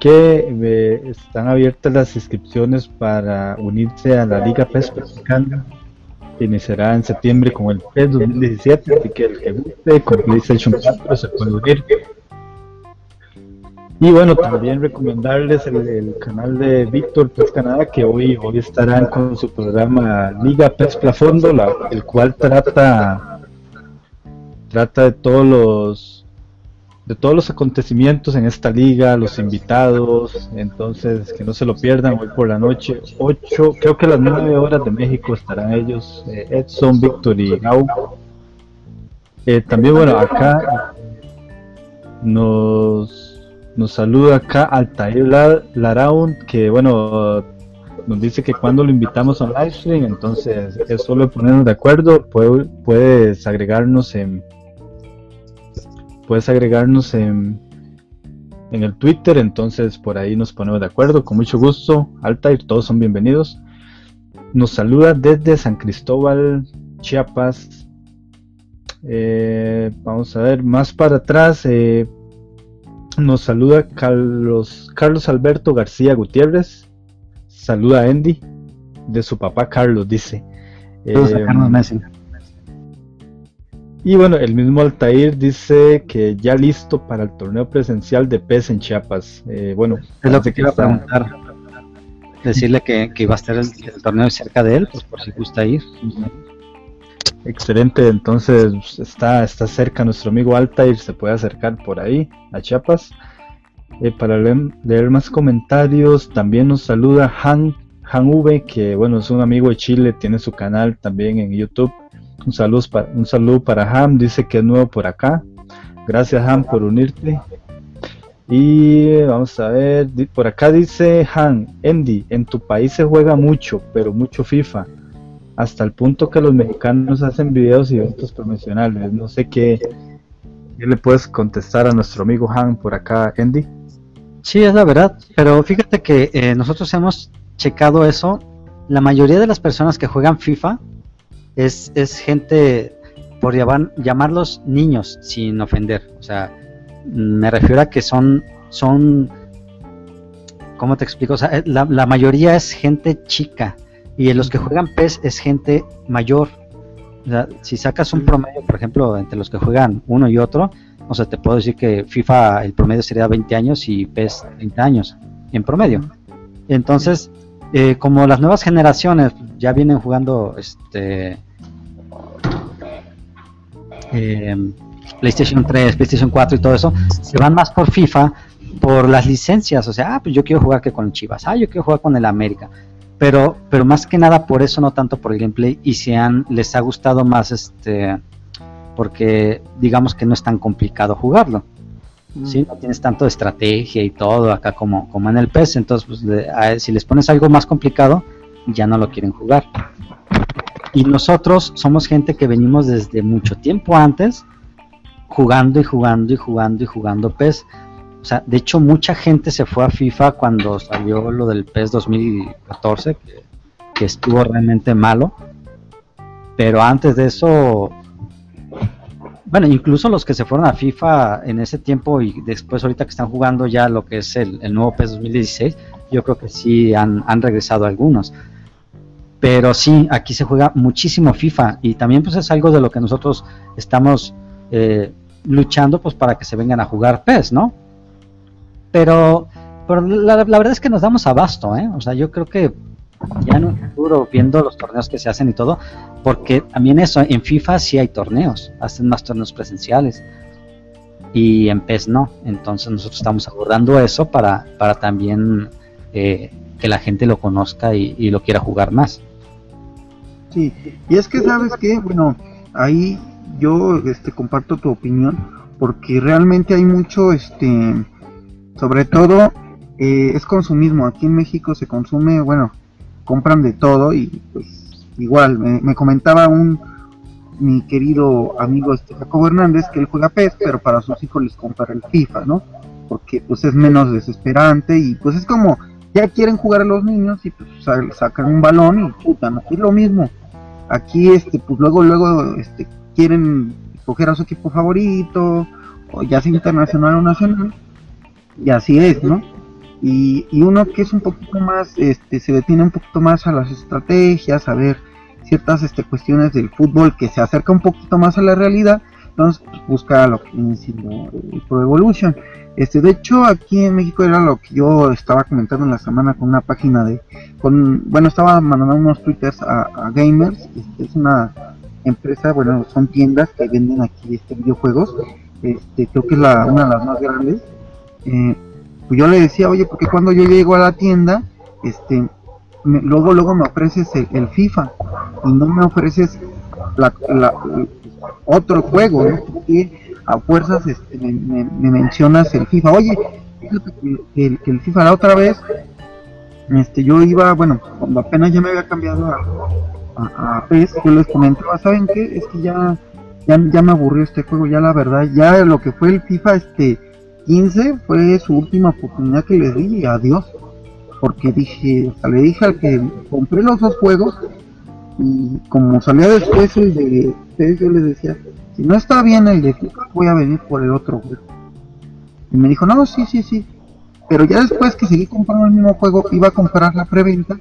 que eh, están abiertas las inscripciones para unirse a la Liga PES que iniciará en septiembre con el PES 2017 así que el que guste con PlayStation 4 se puede unir y bueno, también recomendarles el, canal de Víctor Pes Canadá, que hoy, hoy estarán con su programa Liga Pes Plafondo, la, el cual trata, trata de todos los de todos los acontecimientos en esta liga, los invitados, entonces que no se lo pierdan hoy por la noche, 8, creo que a las 9 horas de México estarán ellos, eh, Edson, Víctor y Gau. Eh, también bueno, acá nos nos saluda acá Altair Laraun, que bueno, nos dice que cuando lo invitamos a un live stream, entonces es solo ponernos de acuerdo, puedes agregarnos en puedes agregarnos en en el Twitter, entonces por ahí nos ponemos de acuerdo, con mucho gusto, Altair, todos son bienvenidos. Nos saluda desde San Cristóbal, Chiapas. Eh, vamos a ver, más para atrás, eh, nos saluda Carlos, Carlos Alberto García Gutiérrez. Saluda a Andy. De su papá Carlos, dice. Eh, y bueno, el mismo Altair dice que ya listo para el torneo presencial de PES en Chiapas. Eh, bueno, es lo que quiero preguntar. Decirle que, que, va a estar el, el, torneo cerca de él, pues por si gusta ir. Excelente, entonces está, está cerca nuestro amigo Altair, se puede acercar por ahí a Chiapas. Eh, para leer, más comentarios, también nos saluda Han, Han V, que bueno, es un amigo de Chile, tiene su canal también en YouTube. Un saludo, para, un saludo para Han, dice que es nuevo por acá. Gracias Han por unirte. Y vamos a ver, por acá dice Han, Andy, en tu país se juega mucho, pero mucho FIFA hasta el punto que los mexicanos hacen videos y eventos promocionales. No sé qué, le puedes contestar a nuestro amigo Han por acá, Andy. Sí, es la verdad, pero fíjate que eh, nosotros hemos checado eso. La mayoría de las personas que juegan FIFA es, es gente, por llamarlos niños, sin ofender. O sea, me refiero a que son, son ¿cómo te explico? O sea, la, la mayoría es gente chica y en los que juegan PES es gente mayor. O sea, si sacas un promedio, por ejemplo, entre los que juegan uno y otro, o sea, te puedo decir que FIFA el promedio sería 20 años y PES 30 años en promedio. Entonces, eh, como las nuevas generaciones ya vienen jugando este em, PlayStation 3, PlayStation 4 y todo eso, se van más por FIFA por las licencias. O sea, ah, pues yo quiero jugar que con Chivas, ah, yo quiero jugar con el América pero pero más que nada por eso no tanto por el gameplay y si han les ha gustado más este porque digamos que no es tan complicado jugarlo mm. ¿sí? no tienes tanto de estrategia y todo acá como como en el PES entonces pues, si les pones algo más complicado ya no lo quieren jugar y nosotros somos gente que venimos desde mucho tiempo antes jugando y jugando y jugando y jugando PES o sea, de hecho mucha gente se fue a FIFA cuando salió lo del PES 2014, que, estuvo realmente malo. Pero antes de eso, bueno, incluso los que se fueron a FIFA en ese tiempo y después ahorita que están jugando ya lo que es el, nuevo PES 2016, yo creo que sí han, han, regresado algunos. Pero sí, aquí se juega muchísimo FIFA y también pues es algo de lo que nosotros estamos eh, luchando pues para que se vengan a jugar PES, ¿no? Pero, pero la, verdad es que nos damos abasto, ¿eh? O sea, yo creo que ya en un futuro, viendo los torneos que se hacen y todo, porque también eso, en FIFA sí hay torneos, hacen más torneos presenciales y en PES no, entonces nosotros estamos abordando eso para, para también eh, que la gente lo conozca y, lo quiera jugar más. Sí, y es que sabes que, bueno, ahí yo este, comparto tu opinión porque realmente hay mucho, este, sobre todo eh, es consumismo. Aquí en México se consume, bueno, compran de todo y pues igual me, comentaba un mi querido amigo este Jacobo Hernández que él juega PES, pero para sus hijos les compra el FIFA, ¿no? Porque pues es menos desesperante y pues es como ya quieren jugar a los niños y pues sacan un balón y puta, no es lo mismo. Aquí este pues luego luego este quieren escoger a su equipo favorito, o ya sea internacional o nacional, y así es, ¿no? Y, y, uno que es un poquito más, este, se detiene un poquito más a las estrategias, a ver ciertas este, cuestiones del fútbol que se acerca un poquito más a la realidad, entonces pues, busca lo que viene siendo el Pro Evolution. Este, de hecho, aquí en México era lo que yo estaba comentando en la semana con una página de, con, bueno, estaba mandando unos twitters a, a gamers, este, es una empresa, bueno, son tiendas que venden aquí este videojuegos, este, creo que es la, una de las más grandes. Eh, pues yo le decía, oye, porque cuando yo llego a la tienda, este, luego luego me ofreces el, FIFA y no me ofreces la, otro juego. Porque a fuerzas este, me, mencionas el FIFA. Oye, que el, el FIFA la otra vez, este, yo iba, bueno, cuando apenas ya me había cambiado a, a, PES, yo les comentaba, ¿saben qué? Es que ya, ya, ya me aburrió este juego, ya la verdad, ya lo que fue el FIFA este 15 fue su última oportunidad que les di adiós. Porque dije, o sea, le dije al que compré los dos juegos y como salía después el de PES, yo les decía, si no está bien el de FIFA, voy a venir por el otro juego. Y me dijo, no, sí, sí, sí. Pero ya después que seguí comprando el mismo juego, iba a comprar la preventa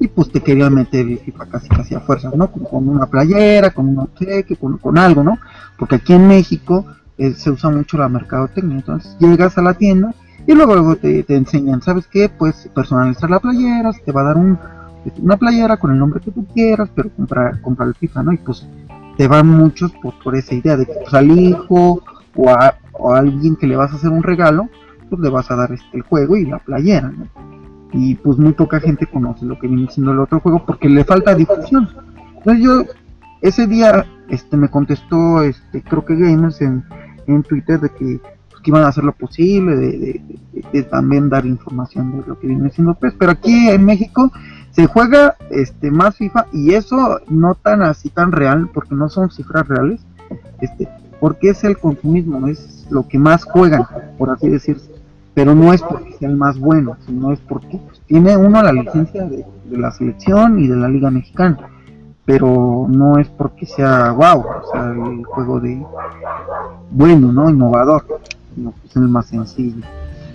y pues te quería meter FIFA casi casi a fuerzas, ¿no? Con, una playera, con un obsequio, con, con algo, ¿no? Porque aquí en México eh, se usa mucho la mercadotecnia, entonces llegas a la tienda y luego, luego te, enseñan, ¿sabes qué? Pues personalizar la playera, te va a dar un, una playera con el nombre que tú quieras, pero comprar, comprar el FIFA, ¿no? Y pues te van muchos por, por esa idea de que pues, al hijo o a, o a alguien que le vas a hacer un regalo, pues le vas a dar este, el juego y la playera, ¿no? y pues muy poca gente conoce lo que viene siendo el otro juego porque le falta difusión. Entonces yo ese día este me contestó este creo que gamers en, en Twitter de que, pues, iban a hacer lo posible de, también dar información de lo que viene siendo pues pero aquí en México se juega este más FIFA y eso no tan así tan real porque no son cifras reales este porque es el consumismo es lo que más juegan por así decirse pero no es porque sea el más bueno, sino es porque pues, tiene uno la licencia de, la selección y de la Liga Mexicana, pero no es porque sea wow, o sea, el juego de bueno, ¿no? Innovador, no, es el más sencillo.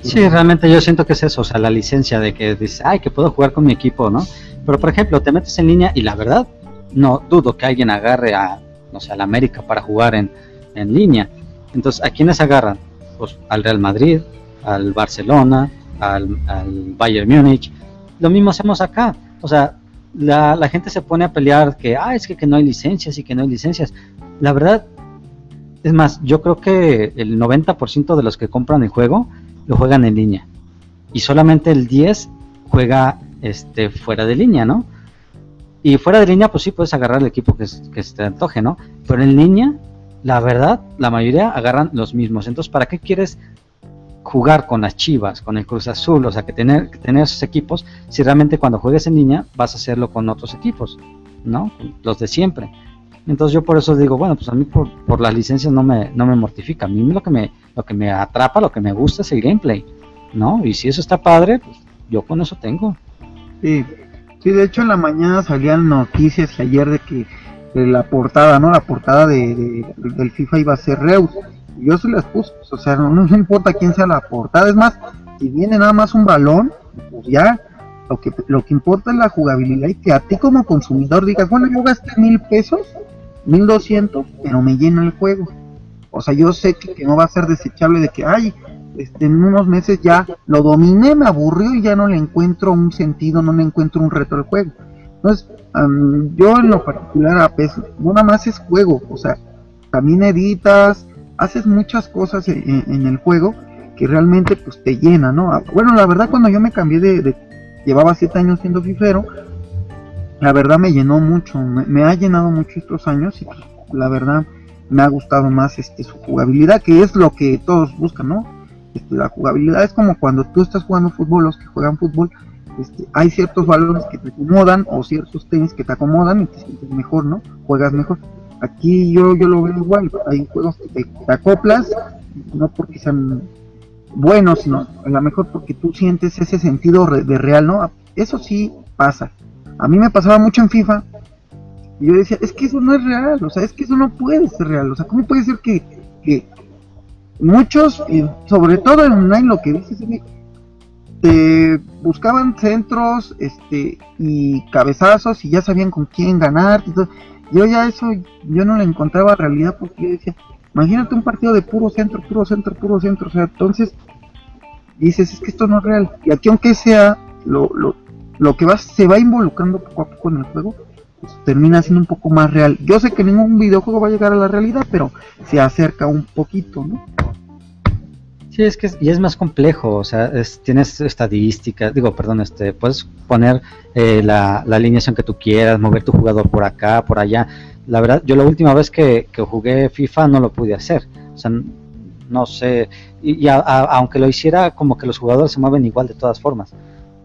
Sí, realmente yo siento que es eso, o sea, la licencia de que dices, ay, que puedo jugar con mi equipo, ¿no? Pero por ejemplo, te metes en línea y la verdad, no dudo que alguien agarre a, no sé, al América para jugar en, en línea. Entonces, ¿a quiénes agarran? Pues al Real Madrid, al Barcelona, al, Bayern Múnich. Lo mismo hacemos acá. O sea, la, gente se pone a pelear que, ah, es que, que no hay licencias y que no hay licencias. La verdad, es más, yo creo que el 90% de los que compran el juego lo juegan en línea. Y solamente el 10 juega este, fuera de línea, ¿no? Y fuera de línea, pues sí puedes agarrar el equipo que, que te antoje, ¿no? Pero en línea, la verdad, la mayoría agarran los mismos. Entonces, ¿para qué quieres jugar con las Chivas, con el Cruz Azul, o sea, que tener, tener esos equipos, si realmente cuando juegues en línea vas a hacerlo con otros equipos, ¿no? Los de siempre. Entonces yo por eso digo, bueno, pues a mí por, las licencias no me, no me mortifica. A mí lo que me, lo que me atrapa, lo que me gusta es el gameplay, ¿no? Y si eso está padre, pues yo con eso tengo. Sí, sí, de hecho en la mañana salían noticias ayer de que la portada, ¿no? La portada de, del FIFA iba a ser Reus. Yo se las puse, o sea, no, no importa quién sea la portada, es más, si viene nada más un balón, pues ya, lo que, lo que importa es la jugabilidad y que a ti como consumidor digas, bueno, yo gasté mil pesos, mil doscientos, pero me llena el juego. O sea, yo sé que, no va a ser desechable de que, ay, este, en unos meses ya lo dominé, me aburrió y ya no le encuentro un sentido, no le encuentro un reto al juego. Entonces, yo en lo particular a PES, no nada más es juego, o sea, también editas, haces muchas cosas en, el juego que realmente pues te llena, ¿no? Ah, bueno, la verdad cuando yo me cambié de, llevaba siete años siendo fifero, la verdad me llenó mucho, me, ha llenado mucho estos años y pues, la verdad me ha gustado más este su jugabilidad, que es lo que todos buscan, ¿no? Este, la jugabilidad es como cuando tú estás jugando fútbol, los que juegan fútbol, este, hay ciertos valores que te acomodan o ciertos tenis que te acomodan y te sientes mejor, ¿no? Juegas mejor. Aquí yo, yo lo veo igual, hay juegos que te, acoplas, no porque sean buenos, sino a lo mejor porque tú sientes ese sentido de real, ¿no? Eso sí pasa. A mí me pasaba mucho en FIFA y yo decía, es que eso no es real, o sea, es que eso no puede ser real, o sea, ¿cómo puede ser que, que muchos, sobre todo en online, lo que dices te buscaban centros este y cabezazos y ya sabían con quién ganar. Yo ya eso, yo no le encontraba realidad porque yo decía, imagínate un partido de puro centro, puro centro, puro centro. O sea, entonces dices, es que esto no es real. Y aquí aunque sea lo, lo, lo que va, se va involucrando poco a poco en el juego, pues termina siendo un poco más real. Yo sé que ningún videojuego va a llegar a la realidad, pero se acerca un poquito, ¿no? Sí, es que y es más complejo, o sea, tienes estadísticas, digo, perdón, este, puedes poner eh, la, la, alineación que tú quieras, mover tu jugador por acá, por allá. La verdad, yo la última vez que, jugué FIFA no lo pude hacer, o sea, no sé, y, aunque lo hiciera, como que los jugadores se mueven igual de todas formas,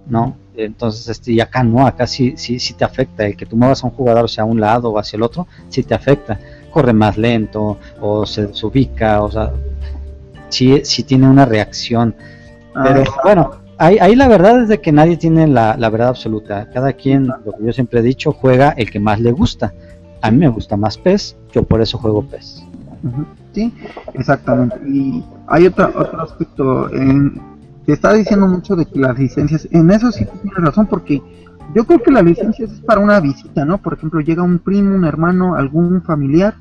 ¿no? Entonces, este, y acá no, acá sí, sí, sí te afecta, el que tú muevas a un jugador hacia un lado o hacia el otro, sí te afecta, corre más lento o se, se ubica, o sea, sí, sí tiene una reacción. Pero ah. bueno, ahí, ahí, la verdad es de que nadie tiene la, verdad absoluta. Cada quien, lo que yo siempre he dicho, juega el que más le gusta. A mí me gusta más PES, yo por eso juego PES. Sí, exactamente. Y hay otro, otro aspecto. En, te está diciendo mucho de que las licencias, en eso sí tienes razón, porque yo creo que la licencia es para una visita, ¿no? Por ejemplo, llega un primo, un hermano, algún familiar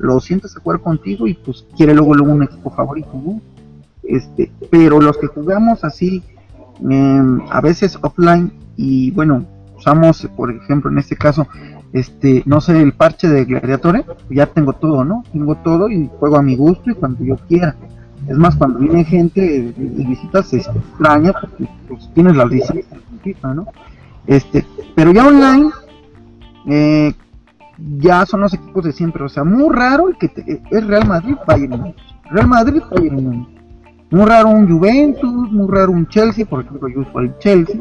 lo sientes a jugar contigo y pues quiere luego luego un equipo favorito. Este, pero los que jugamos así, em, a veces offline y bueno, usamos por ejemplo en este caso, este, no sé, el parche de Gladiatore, ya tengo todo, ¿no? Tengo todo y juego a mi gusto y cuando yo quiera. Es más, cuando viene gente de, visitas se extraña porque pues, tienes la licencia ¿no? Este, pero ya online, eh, ya son los equipos de siempre. O sea, muy raro el que es Real Madrid, Bayern Real Madrid, Bayern Muy raro un Juventus, muy raro un Chelsea, por ejemplo, yo uso el Chelsea.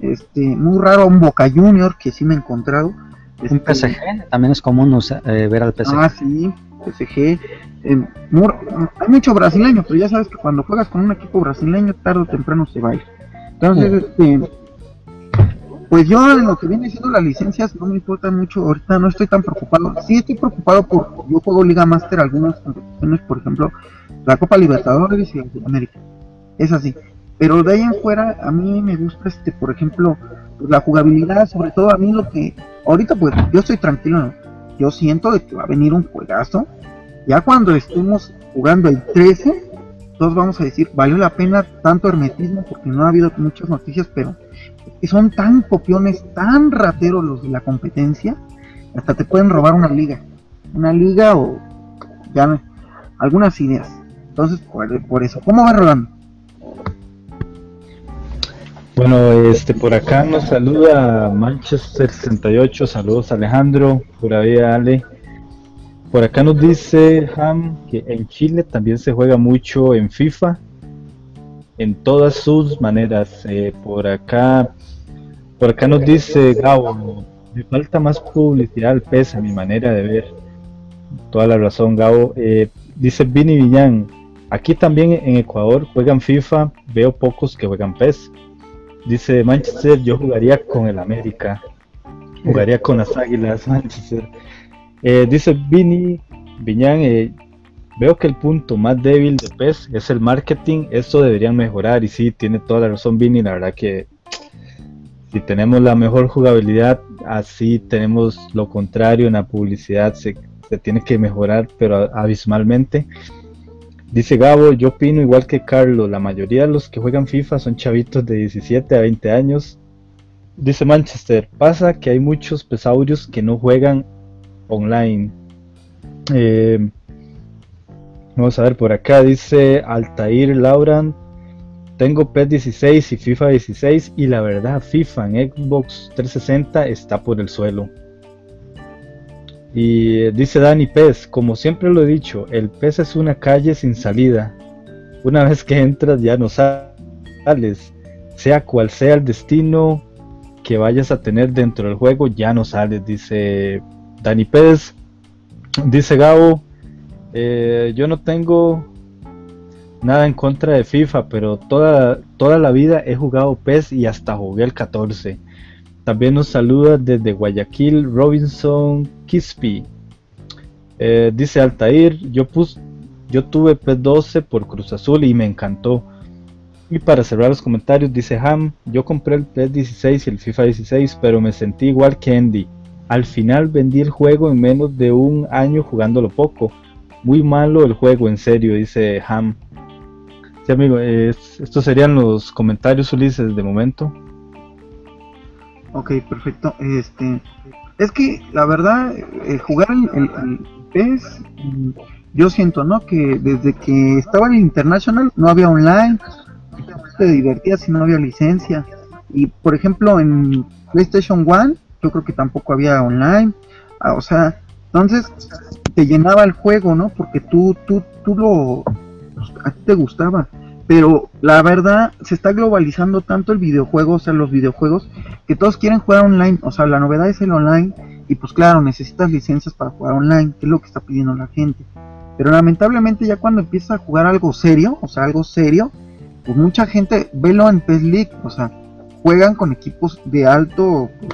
Este, muy raro un Boca Junior, que sí me he encontrado. un este, PSG, también es común eh, ver al PSG. Ah, sí, PSG. Eh, hay mucho brasileño, pero ya sabes que cuando juegas con un equipo brasileño, tarde o temprano se va a ir. Entonces, este pues yo en lo que viene siendo las licencias no me importa mucho, ahorita no estoy tan preocupado. Sí estoy preocupado por, yo juego Liga Master algunas competiciones, por ejemplo, la Copa Libertadores y América. Es así. Pero de ahí en fuera, a mí me gusta, este, por ejemplo, la jugabilidad, sobre todo a mí lo que, ahorita pues yo estoy tranquilo, yo siento de que va a venir un juegazo. Ya cuando estemos jugando el 13, todos vamos a decir, valió la pena tanto hermetismo porque no ha habido muchas noticias, pero que son tan copiones, tan rateros los de la competencia, hasta te pueden robar una liga. Una liga o ya algunas ideas. Entonces, por, eso, ¿cómo va Rolando? Bueno, este por acá nos saluda Manchester 68, saludos Alejandro, por ahí Ale. Por acá nos dice Ham que en Chile también se juega mucho en FIFA, en todas sus maneras. Eh, por acá por acá nos dice Gabo, le falta más publicidad al PES a mi manera de ver. Toda la razón, Gabo. Eh, dice Vini Villán, aquí también en Ecuador juegan FIFA, veo pocos que juegan PES. Dice Manchester, yo jugaría con el América. Jugaría con las Águilas, Manchester. Eh, dice Vini Viñán, eh, veo que el punto más débil de PES es el marketing. Esto deberían mejorar. Y sí, tiene toda la razón Vini. La verdad que si tenemos la mejor jugabilidad, así tenemos lo contrario en la publicidad. Se, tiene que mejorar, pero abismalmente. Dice Gabo, yo opino igual que Carlos, la mayoría de los que juegan FIFA son chavitos de 17 a 20 años. Dice Manchester, pasa que hay muchos pesaurios que no juegan online. Eh, vamos a ver por acá, dice Altair Lauran, tengo PES 16 y FIFA 16 y la verdad FIFA en Xbox 360 está por el suelo. Y dice Dani Pez, como siempre lo he dicho, el pez es una calle sin salida. Una vez que entras ya no sales. Sea cual sea el destino que vayas a tener dentro del juego, ya no sales, dice Dani Pez. Dice Gabo, eh, yo no tengo nada en contra de FIFA, pero toda, toda la vida he jugado PES y hasta jugué el 14. También nos saluda desde Guayaquil Robinson Kispi. Eh, dice Altair, yo, pus, yo tuve P12 por Cruz Azul y me encantó. Y para cerrar los comentarios dice Ham, yo compré el PS16 y el FIFA 16, pero me sentí igual que Andy. Al final vendí el juego en menos de un año jugándolo poco. Muy malo el juego, en serio, dice Ham. Sí, amigo, estos serían los comentarios, Ulises, de momento. Ok, perfecto. Este, es que la verdad, eh, jugar el, PES, mm, yo siento, ¿no? Que desde que estaba en el International no había online, te divertías si no había licencia. Y por ejemplo, en PlayStation 1, yo creo que tampoco había online. Ah, o sea, entonces te llenaba el juego, ¿no? Porque tú, tú, tú lo, a ti te gustaba pero la verdad se está globalizando tanto el videojuego, o sea, los videojuegos, que todos quieren jugar online, o sea, la novedad es el online, y pues claro, necesitas licencias para jugar online, que es lo que está pidiendo la gente. Pero lamentablemente ya cuando empieza a jugar algo serio, o sea, algo serio, pues mucha gente, velo en PES League, o sea, juegan con equipos de alto, pues,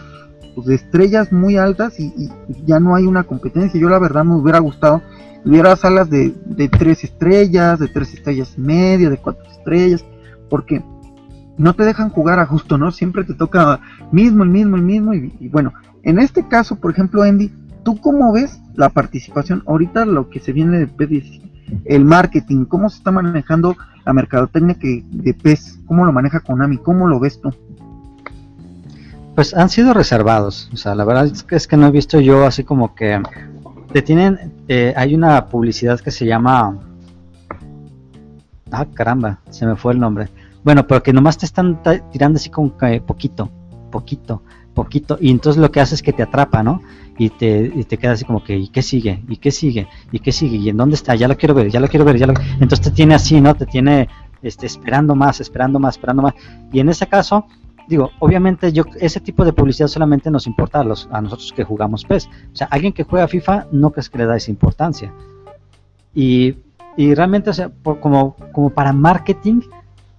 de estrellas muy altas y, ya no hay una competencia. Yo la verdad me hubiera gustado hubiera salas de, de tres estrellas, de tres estrellas y media, de cuatro estrellas, porque no te dejan jugar a justo, ¿no? Siempre te toca mismo, el mismo, el mismo, y, bueno, en este caso, por ejemplo, Andy, ¿tú cómo ves la participación? Ahorita lo que se viene de PES, el marketing, ¿cómo se está manejando la mercadotecnia de PES? ¿Cómo lo maneja Konami? ¿Cómo lo ves tú? Pues han sido reservados, o sea, la verdad es que, es que no he visto yo así como que te tienen, eh, hay una publicidad que se llama, ah caramba, se me fue el nombre. Bueno, pero que nomás te están tirando así como que poquito, poquito, poquito, y entonces lo que hace es que te atrapa, ¿no? Y te, y te queda así como que, ¿y qué sigue? ¿Y qué sigue? ¿Y qué sigue? ¿Y en dónde está? Ya lo quiero ver, ya lo quiero ver, ya lo... Entonces te tiene así, ¿no? Te tiene este, esperando más, esperando más, esperando más. Y en ese caso, digo, obviamente yo ese tipo de publicidad solamente nos importa a, los, a nosotros que jugamos PES. O sea, alguien que juega FIFA no crees que le da esa importancia. Y, y realmente, o sea, como, como para marketing,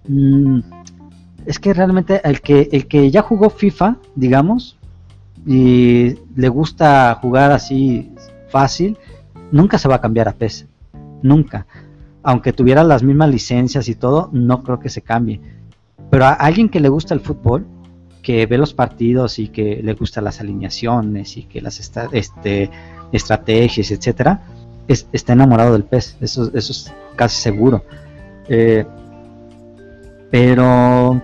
mm, es que realmente el que, el que ya jugó FIFA, digamos, y le gusta jugar así fácil, nunca se va a cambiar a PES. Nunca. Aunque tuviera las mismas licencias y todo, no creo que se cambie pero a alguien que le gusta el fútbol, que ve los partidos y que le gustan las alineaciones y que las este, estrategias, etcétera, está enamorado del pez, eso, eso es casi seguro. Eh, pero,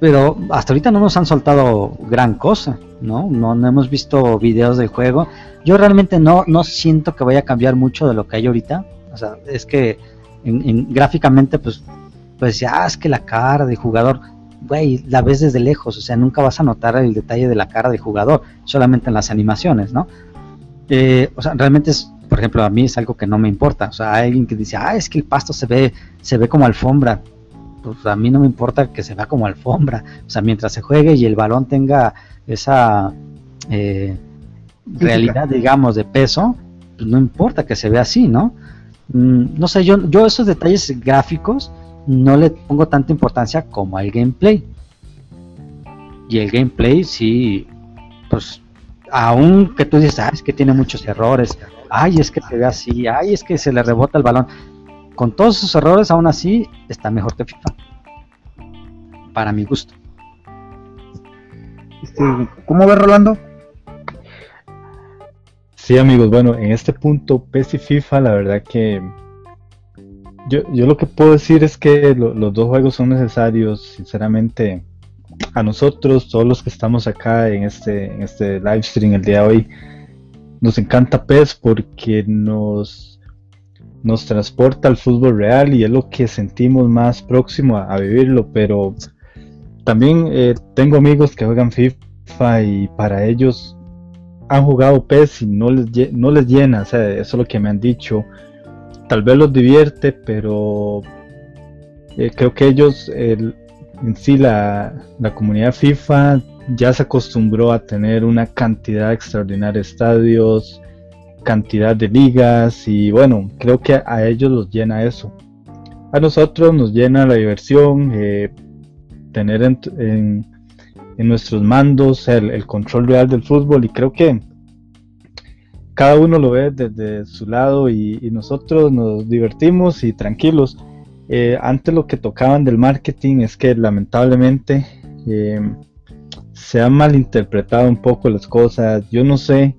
pero hasta ahorita no nos han soltado gran cosa, ¿no? No, hemos visto videos del juego. Yo realmente no, no siento que vaya a cambiar mucho de lo que hay ahorita. O sea, es que en, gráficamente, pues pues ya es que la cara de jugador, güey, la ves desde lejos, o sea, nunca vas a notar el detalle de la cara de jugador, solamente en las animaciones, ¿no? Eh, o sea, realmente es, por ejemplo, a mí es algo que no me importa, o sea, hay alguien que dice, ah, es que el pasto se ve, se ve como alfombra, pues a mí no me importa que se vea como alfombra, o sea, mientras se juegue y el balón tenga esa, eh, realidad, digamos, de peso, pues no importa que se vea así, ¿no? Mm, no sé, yo, yo esos detalles gráficos no le pongo tanta importancia como al gameplay. Y el gameplay sí, pues, aún que tú dices, ah, es que tiene muchos errores, ay, es que se ve así, ay, es que se le rebota el balón. Con todos esos errores, aún así, está mejor que FIFA. Para mi gusto. Este, ¿Cómo ves, Rolando? Sí, amigos, bueno, en este punto, PES y FIFA, la verdad que yo, yo lo que puedo decir es que los dos juegos son necesarios, sinceramente, a nosotros, todos los que estamos acá en este, en este live stream el día de hoy, nos encanta PES porque nos, nos transporta al fútbol real y es lo que sentimos más próximo a, vivirlo, pero también eh, tengo amigos que juegan FIFA y para ellos han jugado PES y no les, no les llena, o sea, eso es lo que me han dicho tal vez los divierte, pero eh, creo que ellos, en sí la, comunidad FIFA ya se acostumbró a tener una cantidad extraordinaria de estadios, cantidad de ligas y bueno, creo que a ellos los llena eso. A nosotros nos llena la diversión, eh, tener en, nuestros mandos el, control real del fútbol y creo que cada uno lo ve desde su lado y, nosotros nos divertimos y tranquilos. Eh, antes lo que tocaban del marketing es que lamentablemente eh, se han malinterpretado un poco las cosas. Yo no sé.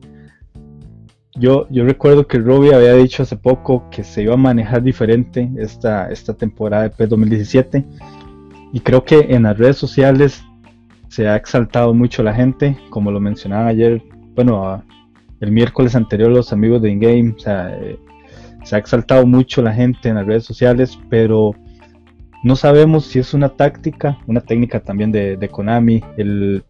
Yo, yo recuerdo que Robbie había dicho hace poco que se iba a manejar diferente esta, esta temporada de PES 2017. Y creo que en las redes sociales se ha exaltado mucho la gente, como lo mencionaba ayer, bueno, el miércoles anterior los amigos de InGame, eh, se ha exaltado mucho la gente en las redes sociales, pero no sabemos si es una táctica, una técnica también de, Konami, el,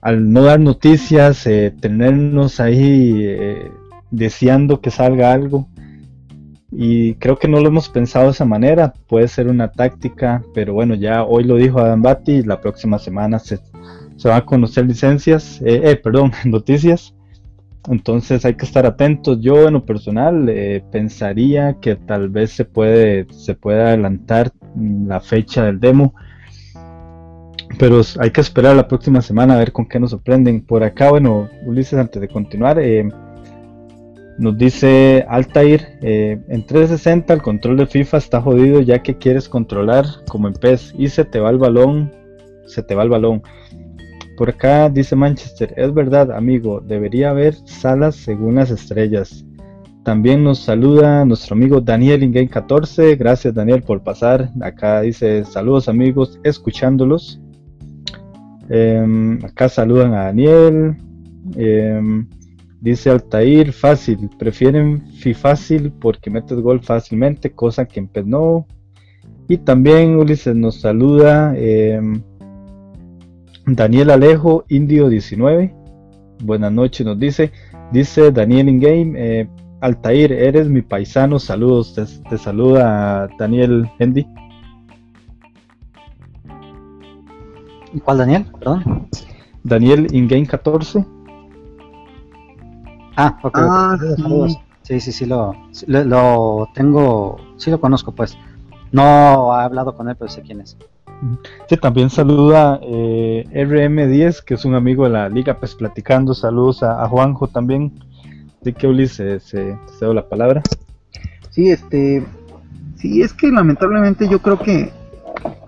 al no dar noticias, eh, tenernos ahí eh, deseando que salga algo. Y creo que no lo hemos pensado de esa manera, puede ser una táctica, pero bueno, ya hoy lo dijo Adam Batti, la próxima semana se, se van a conocer licencias, eh, perdón, noticias. Entonces hay que estar atentos. Yo en lo personal eh, pensaría que tal vez se puede, se puede adelantar la fecha del demo. Pero hay que esperar la próxima semana a ver con qué nos sorprenden. Por acá, bueno, Ulises, antes de continuar, eh, nos dice Altair, eh, en 360 el control de FIFA está jodido ya que quieres controlar como en PES y se te va el balón, se te va el balón. Por acá dice Manchester, es verdad amigo, debería haber salas según las estrellas. También nos saluda nuestro amigo Daniel Ingame 14. Gracias Daniel por pasar. Acá dice saludos amigos, escuchándolos. Em, acá saludan a Daniel. Em, dice Altair, fácil. Prefieren fi fácil porque metes gol fácilmente, cosa que en. Y también Ulises nos saluda. Em, Daniel Alejo, Indio 19. Buenas noches, nos dice. Dice Daniel Ingame, eh, Altair, eres mi paisano. Saludos, te, saluda Daniel Hendy. ¿Cuál Daniel? Perdón. Daniel Ingame 14. Ah, ok. Ah, sí. sí, sí, lo, lo tengo, sí lo conozco, pues. No he hablado con él, pero sé quién es. Sí, también saluda eh, RM10, que es un amigo de la liga, pues platicando. Saludos a, Juanjo también. Así que Ulises, se cedo la palabra. Sí, este. Sí, es que lamentablemente yo creo que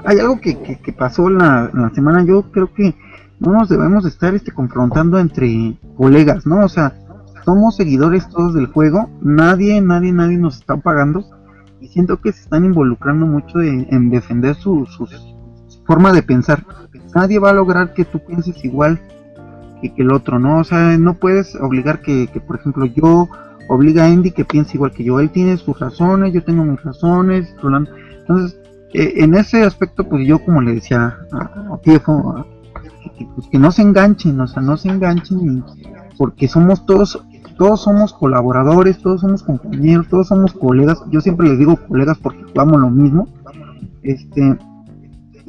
hay algo que, que, pasó en la, semana. Yo creo que no nos debemos estar este, confrontando entre colegas, ¿no? O sea, somos seguidores todos del juego. Nadie, nadie, nadie nos está pagando. Y siento que se están involucrando mucho en, defender sus forma de pensar. Nadie va a lograr que tú pienses igual que, el otro, ¿no? O sea, no puedes obligar que, por ejemplo, yo obliga a Andy que piense igual que yo. Él tiene sus razones, yo tengo mis razones. Entonces, eh, en ese aspecto, pues yo como le decía a, Tiefo, pues, que, no se enganchen, o sea, no se enganchen porque somos todos, todos somos colaboradores, todos somos compañeros, todos somos colegas. Yo siempre les digo colegas porque jugamos lo mismo. Este,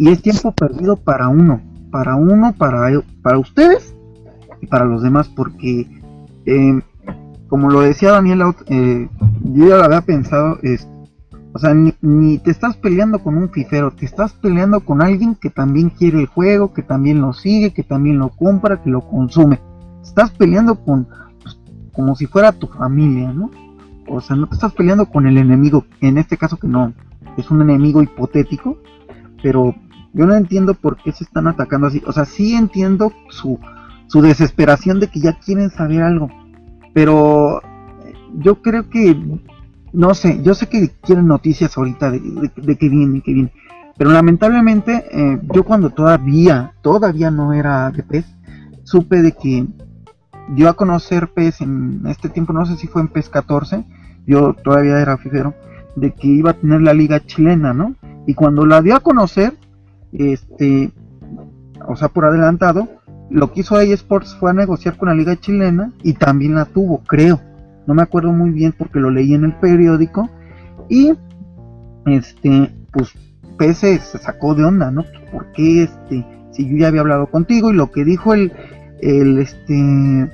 y es tiempo perdido para uno, para uno, para, para ustedes y para los demás, porque eh, como lo decía Daniel, eh, yo ya lo había pensado, es, o sea, ni, te estás peleando con un fifero, te estás peleando con alguien que también quiere el juego, que también lo sigue, que también lo compra, que lo consume. Estás peleando con, pues, como si fuera tu familia, ¿no? O sea, no te estás peleando con el enemigo, en este caso que no, es un enemigo hipotético, pero yo no entiendo por qué se están atacando así. O sea, sí entiendo su, su desesperación de que ya quieren saber algo, pero yo creo que no sé, yo sé que quieren noticias ahorita de, que viene, que viene. Pero lamentablemente, eh, yo cuando todavía, todavía no era de PES, supe de que dio a conocer PES en este tiempo, no sé si fue en PES 14, yo todavía era fijero, de que iba a tener la liga chilena, ¿no? Y cuando la dio a conocer, este, o sea, por adelantado, lo que hizo eSports fue a negociar con la liga chilena y también la tuvo, creo. No me acuerdo muy bien porque lo leí en el periódico y este pues PC se sacó de onda, ¿no? ¿Por qué este si yo ya había hablado contigo y lo que dijo el el este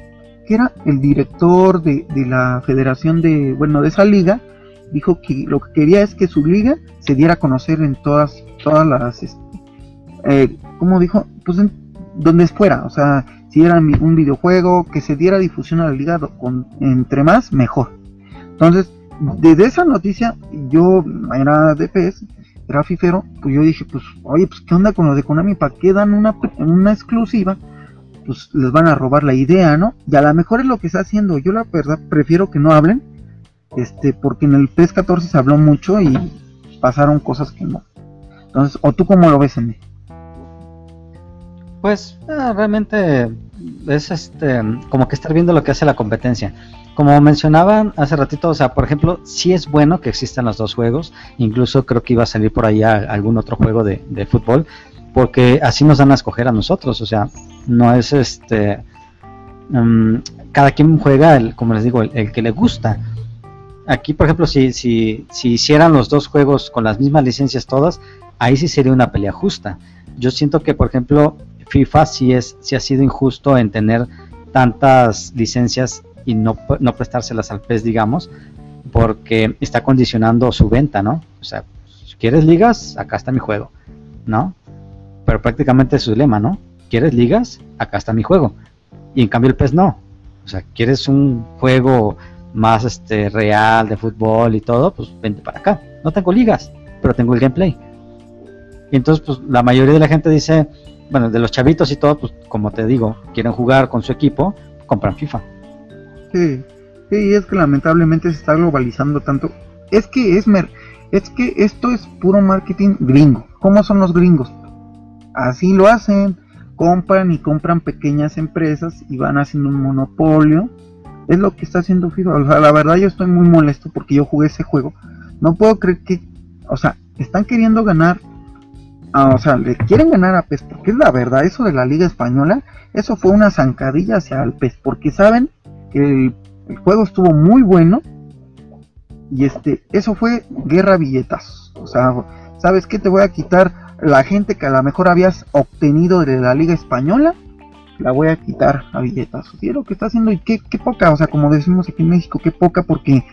que era el director de, la federación de bueno de esa liga dijo que lo que quería es que su liga se diera a conocer en todas todas las este, eh, como dijo pues en donde fuera o sea si era un videojuego, que se diera difusión a la liga, con, entre más, mejor. Entonces, desde esa noticia, yo era DPS, era fifero, pues yo dije, pues, oye, pues, ¿qué onda con lo de Konami? ¿Para qué dan una, una exclusiva? Pues les van a robar la idea, ¿no? Y a lo mejor es lo que está haciendo. Yo la verdad prefiero que no hablen, este, porque en el PES 14 se habló mucho y pasaron cosas que no. Entonces, ¿o tú cómo lo ves, en mí? Pues eh, realmente es este como que estar viendo lo que hace la competencia. Como mencionaban hace ratito, o sea, por ejemplo, sí es bueno que existan los dos juegos, incluso creo que iba a salir por ahí algún otro juego de, fútbol, porque así nos dan a escoger a nosotros, o sea, no es este, mm, cada quien juega, el, como les digo, el, que le gusta. Aquí, por ejemplo, si, si, si hicieran los dos juegos con las mismas licencias todas, ahí sí sería una pelea justa. Yo siento que, por ejemplo, FIFA sí, es, sí ha sido injusto en tener tantas licencias y no, no prestárselas al PES, digamos, porque está condicionando su venta, ¿no? O sea, si quieres ligas, acá está mi juego, ¿no? Pero prácticamente es su lema, ¿no? ¿Quieres ligas? Acá está mi juego. Y en cambio el PES no. O sea, ¿quieres un juego más este real de fútbol y todo? Pues vente para acá. No tengo ligas, pero tengo el gameplay. Y entonces, pues la mayoría de la gente dice, bueno, de los chavitos y todo, pues como te digo, quieren jugar con su equipo, compran FIFA. Sí, sí, es que lamentablemente se está globalizando tanto. Es que es es que esto es puro marketing gringo. ¿Cómo son los gringos? Así lo hacen, compran y compran pequeñas empresas y van haciendo un monopolio. Es lo que está haciendo FIFA. O sea, la verdad yo estoy muy molesto porque yo jugué ese juego. No puedo creer que, o sea, están queriendo ganar Ah, o sea, le quieren ganar a PES, porque es la verdad, eso de la Liga Española, eso fue una zancadilla hacia el PES, porque saben que el, juego estuvo muy bueno y este, eso fue guerra billetas. O sea, ¿sabes qué? Te voy a quitar la gente que a lo mejor habías obtenido de la Liga Española, la voy a quitar a billetas. Y es lo que está haciendo, y qué, qué poca, o sea, como decimos aquí en México, qué poca, porque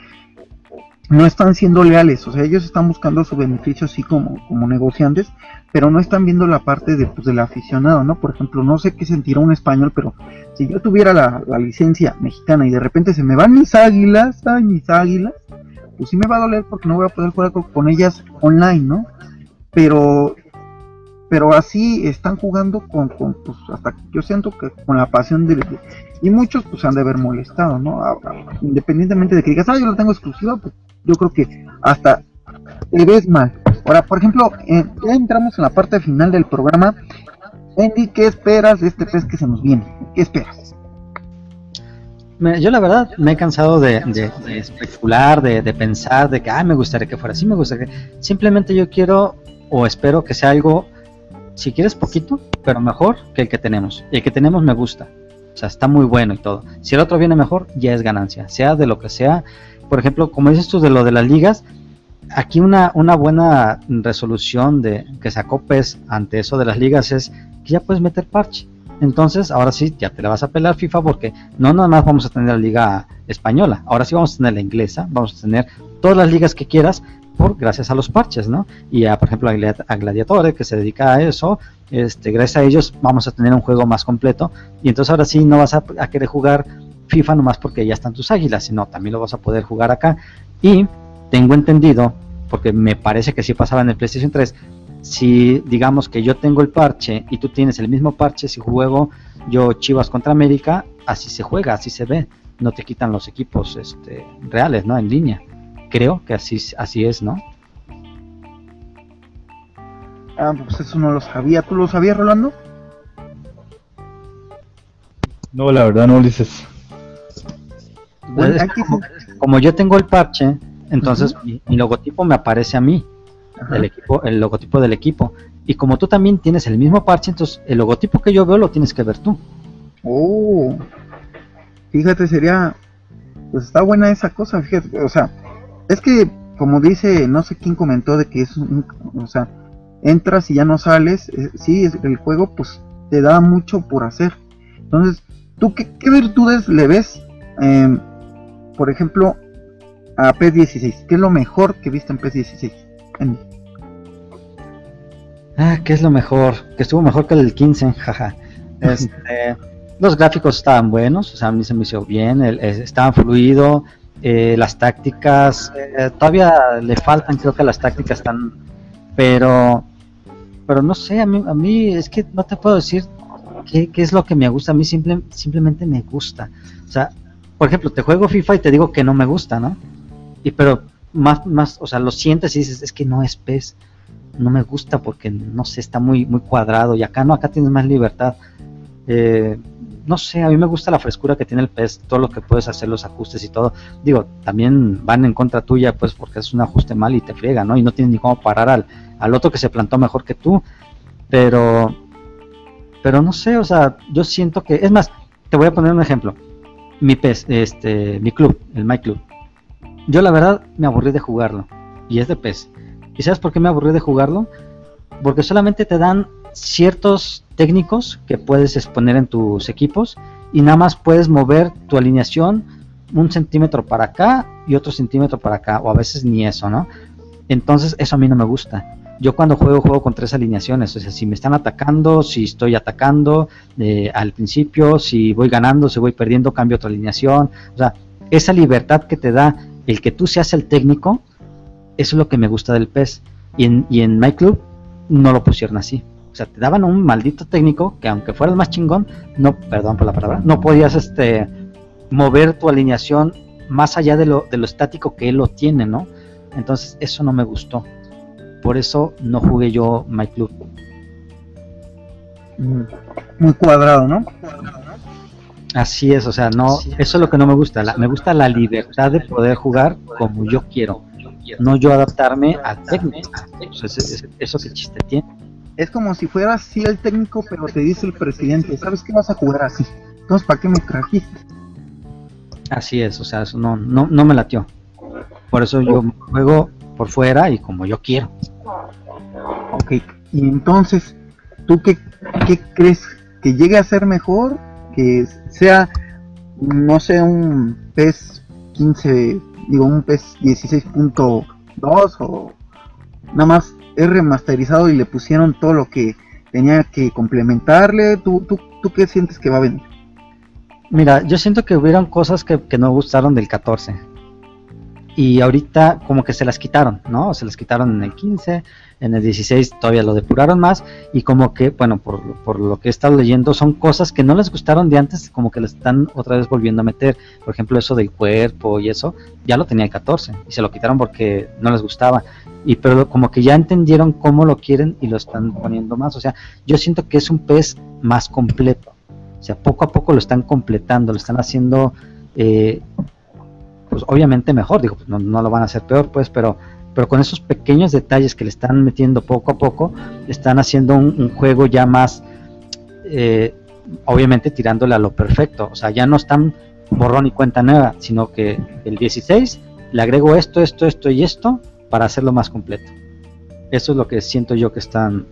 no están siendo leales, o sea, ellos están buscando su beneficio así como, como negociantes, pero no están viendo la parte de, pues, del aficionado, ¿no? Por ejemplo, no sé qué sentirá un español, pero si yo tuviera la, licencia mexicana y de repente se me van mis águilas, ay, mis águilas, pues sí me va a doler porque no voy a poder jugar con, ellas online, ¿no? Pero pero así están jugando con, con pues hasta yo siento que con la pasión de, y muchos pues han de haber molestado, ¿no? independientemente de que digas, ah, yo lo tengo exclusiva, pues yo creo que hasta te ves mal. Ahora, por ejemplo, eh, ya entramos en la parte final del programa. Andy, ¿qué esperas de este test que se nos viene? ¿Qué esperas? yo la verdad me he cansado de, especular, de, pensar, de que, ay, me gustaría que fuera así, me gustaría que... Simplemente yo quiero o espero que sea algo, si quieres poquito, pero mejor que el que tenemos. Y el que tenemos me gusta. O sea, está muy bueno y todo. Si el otro viene mejor, ya es ganancia. Sea de lo que sea, por ejemplo, como dices tú de lo de las ligas, aquí una, una buena resolución de que sacó PES ante eso de las ligas es que ya puedes meter parche. Entonces, ahora sí, ya te la vas a pelar FIFA porque no nada más vamos a tener la liga española, ahora sí vamos a tener la inglesa, vamos a tener todas las ligas que quieras por gracias a los parches, ¿no? Y a, por ejemplo, a Gladiatore que se dedica a eso, este, gracias a ellos vamos a tener un juego más completo y entonces ahora sí no vas a, a querer jugar FIFA nomás porque ya están tus águilas, sino también lo vas a poder jugar acá. Y tengo entendido, porque me parece que sí pasaba en el PlayStation 3, si digamos que yo tengo el parche y tú tienes el mismo parche, si juego yo Chivas contra América, así se juega, así se ve, no te quitan los equipos este, reales, ¿no? En línea. Creo que así, así es, ¿no? Ah, pues eso no lo sabía. ¿Tú lo sabías, Rolando? No, la verdad no, como, yo tengo el parche, entonces mi, logotipo me aparece a mí, el, equipo, el logotipo del equipo. Y como tú también tienes el mismo parche, entonces el logotipo que yo veo lo tienes que ver tú. Oh, fíjate, sería, pues está buena esa cosa, fíjate, o sea, es que como dice, no sé quién comentó de que es un, o sea, entras y ya no sales, eh, sí, el juego pues te da mucho por hacer. Entonces, ¿tú qué, virtudes le ves, em, por ejemplo, a P16? ¿Qué es lo mejor que viste en P16? Ah, ¿qué es lo mejor? Que estuvo mejor que el 15, jaja. Este, los gráficos estaban buenos, o sea, a mí se me hizo bien, estaban fluido, eh, las tácticas, eh, todavía le faltan, creo que las tácticas están, pero, pero no sé, a mí, a mí es que no te puedo decir qué, es lo que me gusta, a mí simple, simplemente me gusta. O sea, por ejemplo, te juego FIFA y te digo que no me gusta, ¿no? Y pero más, más, o sea, lo sientes y dices, es que no es PES, no me gusta porque, no sé, está muy, muy cuadrado y acá no, acá tienes más libertad. Eh, no sé, a mí me gusta la frescura que tiene el PES, todo lo que puedes hacer, los ajustes y todo. Digo, también van en contra tuya, pues porque es un ajuste mal y te friega, ¿no? Y no tienes ni cómo parar al, al otro que se plantó mejor que tú. Pero, pero no sé, o sea, yo siento que, es más, te voy a poner un ejemplo. Mi PES, este, mi club, el My Club. Yo la verdad me aburrí de jugarlo. Y es de PES. ¿Y sabes por qué me aburrí de jugarlo? Porque solamente te dan ciertos técnicos que puedes exponer en tus equipos y nada más puedes mover tu alineación un centímetro para acá y otro centímetro para acá, o a veces ni eso, ¿no? Entonces eso a mí no me gusta. Yo cuando juego juego con tres alineaciones, o sea, si me están atacando, si estoy atacando eh, al principio, si voy ganando, si voy perdiendo, cambio otra alineación. O sea, esa libertad que te da el que tú seas el técnico, eso es lo que me gusta del PES. Y en, y en My Club no lo pusieron así. O sea, te daban un maldito técnico que aunque fuera el más chingón, no, perdón por la palabra, no podías este mover tu alineación más allá de lo, de lo estático que él lo tiene, ¿no? Entonces eso no me gustó. Por eso no jugué yo My Club. Mm, muy cuadrado, ¿no? Así es, o sea, no, eso es lo que no me gusta. me gusta la libertad de poder jugar como yo quiero, no yo adaptarme al técnico. Eso, eso, eso que chiste tiene es como si fuera así el técnico, pero te dice el presidente, ¿sabes qué vas a jugar así? Entonces, ¿para qué me trajiste? Así es, o sea, eso no, no, no me latió. Por eso yo juego por fuera y como yo quiero. Ok, y entonces, ¿tú qué, qué crees? ¿Que llegue a ser mejor? ¿Que sea, no sé, un PES 15, digo, un PES 16.2 o nada más es remasterizado y le pusieron todo lo que tenía que complementarle. ¿Tú, tú, tú qué sientes que va a venir? Mira, yo siento que hubieron cosas que, que no gustaron del 14 y ahorita como que se las quitaron, ¿no? Se las quitaron en el 15, en el 16 todavía lo depuraron más y como que, bueno, por, por, lo que he estado leyendo, son cosas que no les gustaron de antes, como que le están otra vez volviendo a meter. Por ejemplo, eso del cuerpo y eso, ya lo tenía el 14 y se lo quitaron porque no les gustaba. Y pero como que ya entendieron cómo lo quieren y lo están poniendo más. O sea, yo siento que es un pez más completo. O sea, poco a poco lo están completando, lo están haciendo... Eh, pues obviamente mejor, digo, pues no, lo van a hacer peor, pues, pero, pero con esos pequeños detalles que le están metiendo poco a poco, están haciendo un, juego ya más, eh, obviamente tirándole a lo perfecto, o sea, ya no están borrón y cuenta nueva, sino que el 16 le agrego esto, esto, esto y esto para hacerlo más completo. Eso es lo que siento yo que están,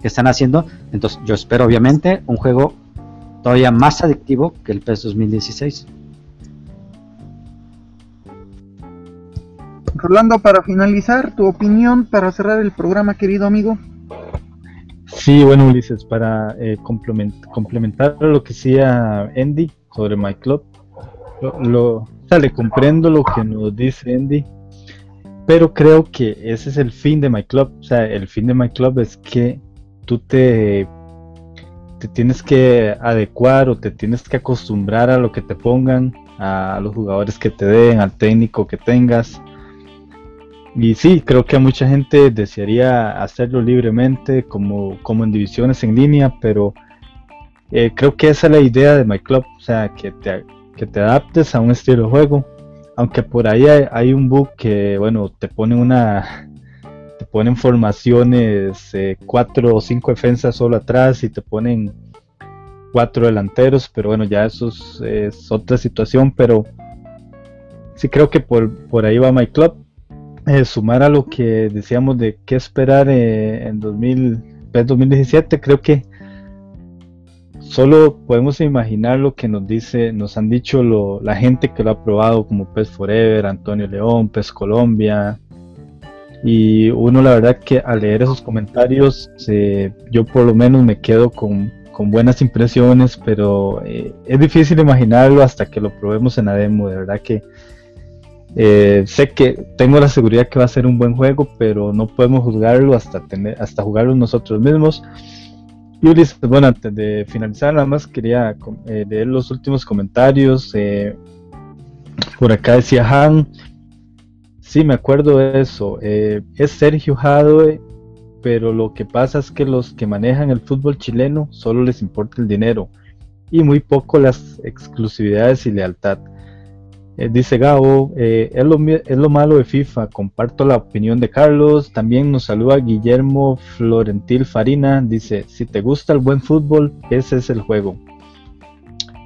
que están haciendo. Entonces yo espero obviamente un juego todavía más adictivo que el PES 2016. Rolando, para finalizar, tu opinión para cerrar el programa, querido amigo. Sí, bueno, Ulises, para eh, complementar lo que decía Andy sobre My Club, lo, o sea, le comprendo lo que nos dice Andy, pero creo que ese es el fin de My Club. O sea, el fin de My Club es que tú te, te tienes que adecuar o te tienes que acostumbrar a lo que te pongan, a los jugadores que te den, al técnico que tengas. Y sí, creo que mucha gente desearía hacerlo libremente, como, como en divisiones en línea, pero eh, creo que esa es la idea de My Club, o sea, que te, que te adaptes a un estilo de juego. Aunque por ahí hay, un bug que, bueno, te pone una. Te ponen formaciones, eh, cuatro o cinco defensas solo atrás y te ponen cuatro delanteros, pero bueno, ya eso es, otra situación, pero sí creo que por, por ahí va My Club eh, sumar a lo que decíamos de qué esperar eh, en 2017, creo que solo podemos imaginar lo que nos dice, nos han dicho la gente que lo ha probado como PES Forever, Antonio León, PES Colombia. Y uno la verdad que al leer esos comentarios, yo por lo menos me quedo con, buenas impresiones, pero eh, es difícil imaginarlo hasta que lo probemos en la demo, de verdad que eh, sé que tengo la seguridad que va a ser un buen juego, pero no podemos juzgarlo hasta, tener, hasta jugarlo nosotros mismos. Y bueno, antes de finalizar, nada más quería eh, leer los últimos comentarios. Eh, por acá decía Han. Sí, me acuerdo de eso. es Sergio Jadwe, pero lo que pasa es que los que manejan el fútbol chileno solo les importa el dinero y muy poco las exclusividades y lealtad. Eh, dice Gabo, eh, es, lo, es, lo, malo de FIFA, comparto la opinión de Carlos, también nos saluda Guillermo Florentil Farina, dice, si te gusta el buen fútbol, ese es el juego.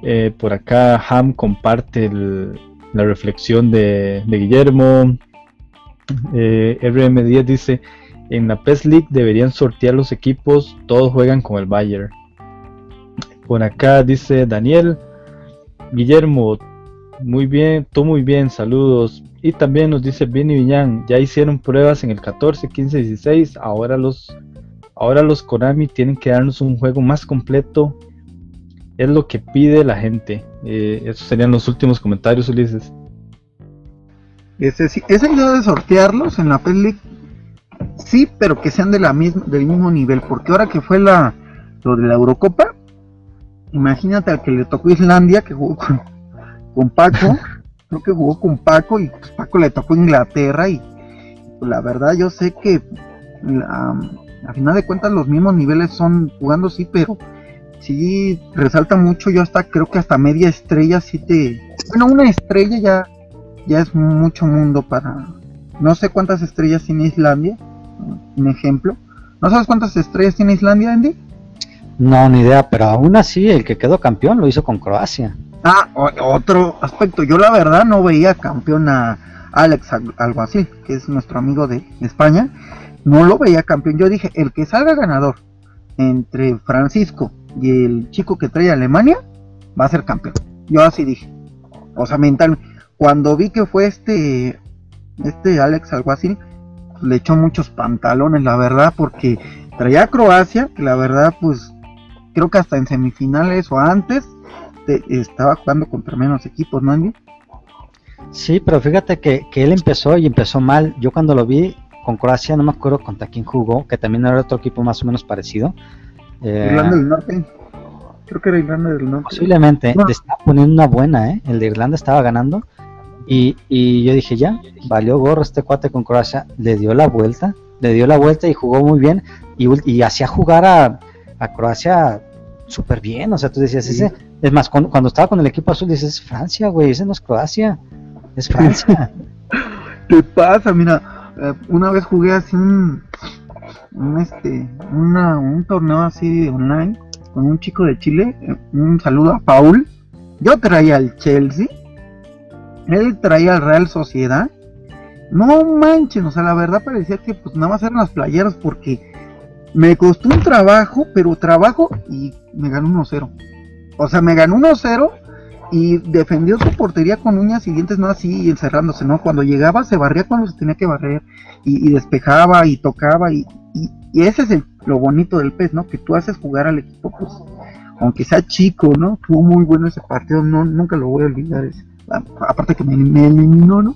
Eh, por acá Ham comparte la reflexión de, Guillermo. RM10 dice, en la PES League deberían sortear los equipos, todos juegan con el Bayern. Por acá dice Daniel, Guillermo, muy bien, todo muy bien, saludos. Y también nos dice Vini Viñán, ya hicieron pruebas en el 14, 15, 16, ahora los, ahora los Konami tienen que darnos un juego más completo. Es lo que pide la gente. Eh, esos serían los últimos comentarios, Ulises. Ese, esa idea de sortearlos en la peli, sí, pero que sean de la misma, del mismo nivel, porque ahora que fue la, lo de la Eurocopa, imagínate al que le tocó Islandia, que jugó con, con Paco, creo que jugó con Paco y pues, Paco le tocó Inglaterra y pues, la verdad yo sé que a final de cuentas los mismos niveles son jugando sí, pero sí resalta mucho, yo hasta creo que hasta media estrella sí te... Bueno, una estrella ya, ya es mucho mundo para... No sé cuántas estrellas tiene Islandia, un ejemplo. ¿No sabes cuántas estrellas tiene Islandia, Andy? No, ni idea, pero aún así el que quedó campeón lo hizo con Croacia. Ah, otro aspecto. Yo la verdad no veía campeón a Alex Alguacil, que es nuestro amigo de España. No lo veía campeón. Yo dije, el que salga ganador entre Francisco y el chico que trae a Alemania, va a ser campeón. Yo así dije. O sea, mental. Cuando vi que fue este, este Alex Alguacil, le echó muchos pantalones, la verdad, porque traía a Croacia, que la verdad, pues, creo que hasta en semifinales o antes, estaba jugando contra menos equipos, ¿no, Andy? Sí, pero fíjate que, él empezó y empezó mal. Yo cuando lo vi con Croacia, no me acuerdo contra quién jugó, que también era otro equipo más o menos parecido. Eh, Irlanda del Norte. Creo que era Irlanda del Norte. Posiblemente, le estaba poniendo una buena, ¿eh? El de Irlanda estaba ganando. Y, y yo dije, ya, valió gorro este cuate con Croacia. Le dio la vuelta, le dio la vuelta y jugó muy bien. Y, y hacía jugar a, a Croacia súper bien. O sea, tú decías, ese es más, cuando, estaba con el equipo azul dices, es Francia, güey, ese no es Croacia, es Francia. ¿Qué pasa? Mira, eh, una vez jugué así un, un este, una, un torneo así online con un chico de Chile. Eh, un saludo a Paul. Yo traía al Chelsea, él traía al Real Sociedad. No manchen, o sea, la verdad parecía que pues nada más eran las playeras porque me costó un trabajo, pero trabajo y me ganó 1-0. o sea, me ganó 1-0 y defendió su portería con uñas y dientes, no así, encerrándose, ¿no? Cuando llegaba se barría cuando se tenía que barrer y, despejaba y tocaba y, y, ese es lo bonito del pez, ¿no? Que tú haces jugar al equipo, pues, aunque sea chico, ¿no? Fue muy bueno ese partido, no, nunca lo voy a olvidar. Aparte que me eliminó, ¿no?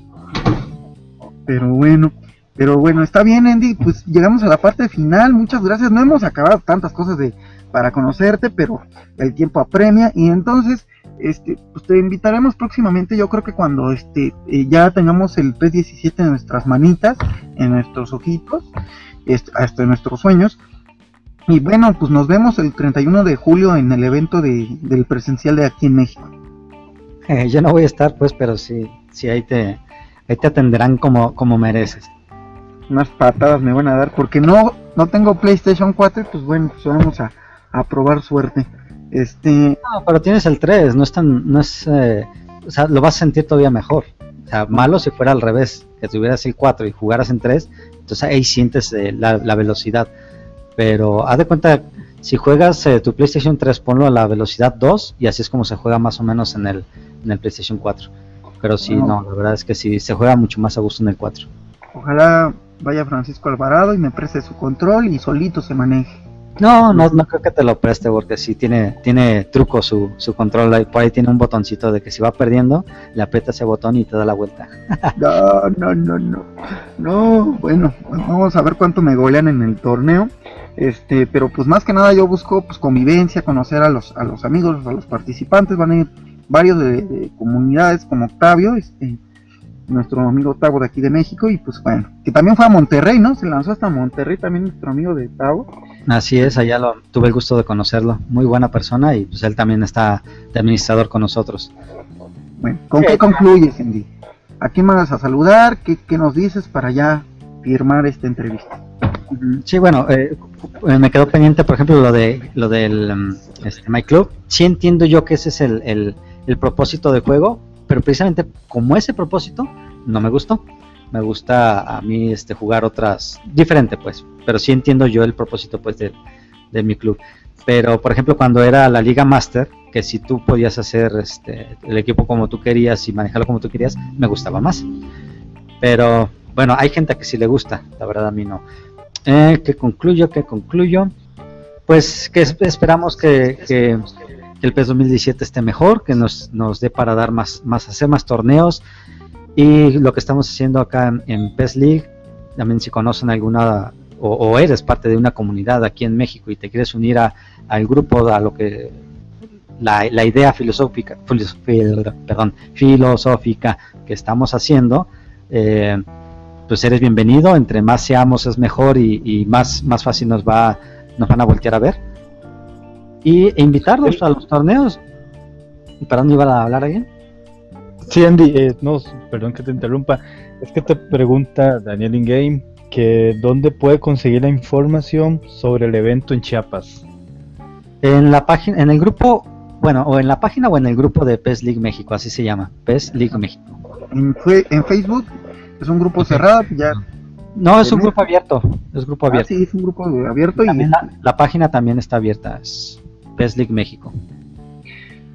Pero bueno, pero bueno, está bien, Andy. Pues llegamos a la parte final. Muchas gracias. No hemos acabado tantas cosas de para conocerte, pero el tiempo apremia. Y entonces, este, pues te invitaremos próximamente. Yo creo que cuando este eh, ya tengamos el P17 en nuestras manitas, en nuestros ojitos, este, hasta en nuestros sueños. Y bueno, pues nos vemos el 31 de julio en el evento de, del presencial de aquí en México. Eh, yo no voy a estar, pues, pero sí, sí ahí te, ahí te atenderán como, como mereces unas patadas me van a dar porque no no tengo PlayStation 4 pues bueno pues vamos a, a probar suerte. Este no, pero tienes el 3 no es tan no es eh, o sea lo vas a sentir todavía mejor. O sea malo si fuera al revés que tuvieras el 4 y jugaras en 3 entonces ahí sientes eh, la, la, velocidad. Pero haz de cuenta si juegas eh, tu PlayStation 3 ponlo a la velocidad 2 y así es como se juega más o menos en el en el PlayStation 4 pero sí no, no la verdad es que sí se juega mucho más a gusto en el 4 ojalá vaya Francisco Alvarado y me preste su control y solito se maneje. No, no, no creo que te lo preste porque sí tiene, tiene truco su, su control. Por ahí tiene un botoncito de que si va perdiendo, le aprieta ese botón y te da la vuelta. no, no, no, no. No, bueno, vamos a ver cuánto me golean en el torneo. Este, pero pues más que nada yo busco pues convivencia, conocer a los, a los amigos, a los participantes. Van a ir varios de, de comunidades como Octavio, este, nuestro amigo Tavo de aquí de México y pues bueno, que también fue a Monterrey, ¿no? Se lanzó hasta Monterrey también nuestro amigo de Tavo. Así es, allá lo tuve el gusto de conocerlo, muy buena persona y pues él también está de administrador con nosotros. Bueno, ¿con qué concluyes, Andy? ¿A quién vas a saludar? ¿Qué, ¿Qué, nos dices para ya firmar esta entrevista? Sí, bueno, eh, eh, me quedó pendiente, por ejemplo, lo de lo del um, este, My Club. Sí entiendo yo que ese es el, el, el propósito del juego, pero precisamente como ese propósito no me gustó. Me gusta a mí este jugar otras diferente pues, pero sí entiendo yo el propósito pues de, de mi club. Pero por ejemplo cuando era la Liga Master, que si tú podías hacer este, el equipo como tú querías y manejarlo como tú querías, me gustaba más. Pero bueno, hay gente que sí le gusta, la verdad a mí no. Eh, que concluyo, que concluyo. Pues que esperamos que, que que el PES 2017 esté mejor, que nos, nos dé para dar más, más, hacer más torneos. Y lo que estamos haciendo acá en, PES League, también si conocen alguna o, eres parte de una comunidad aquí en México y te quieres unir a, al grupo, a lo que la, la idea filosófica, perdón, filosófica que estamos haciendo, eh, pues eres bienvenido. Entre más seamos es mejor y, y, más, más fácil nos va, nos van a voltear a ver y invitarlos a los torneos. ¿Y para dónde iba a hablar alguien? Sí, Andy, eh, no, perdón que te interrumpa. Es que te pregunta Daniel Ingame que dónde puede conseguir la información sobre el evento en Chiapas. En la página, en el grupo, bueno, o en la página o en el grupo de PES League México, así se llama, PES League México. En, en Facebook es un grupo cerrado, ya no, es un grupo abierto. Es grupo ah, abierto. sí, es un grupo abierto. y la, la, página también está abierta. Es PES League México.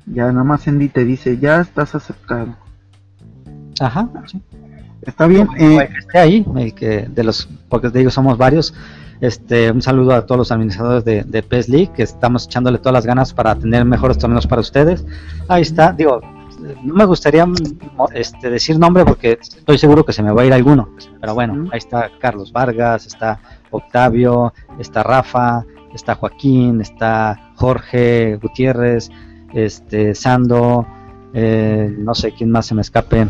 Ya nada más Andy te dice, ya estás aceptado. Ajá, sí. Está bien. Eh, esté ahí, que de los, porque te digo, somos varios. Este, un saludo a todos los administradores de, de PES League, que estamos echándole todas las ganas para tener mejores torneos para ustedes. Ahí está, digo, no me gustaría este, decir nombre porque estoy seguro que se me va a ir alguno. Pero bueno, ahí está Carlos Vargas, está Octavio, está Rafa, está Joaquín, está Jorge Gutiérrez, este Sando, eh, no sé quién más se me escape.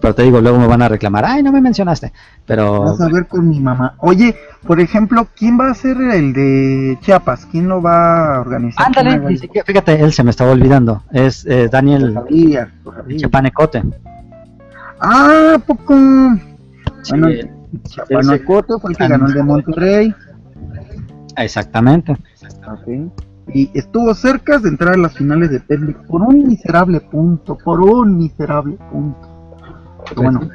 Pero te digo, luego me van a reclamar, ay, no me mencionaste. Pero. Vas a ver con mi mamá. Oye, por ejemplo, ¿quién va a ser el de Chiapas? ¿Quién lo va a organizar? Ándale, fíjate, él se me estaba olvidando. Es eh, Daniel Chapanecote. Ah, poco. bueno, Chapanecote fue el que ganó el de Monterrey. Exactamente. Y estuvo cerca de entrar a las finales de Pellic por un miserable punto, por un miserable punto. Pero bueno,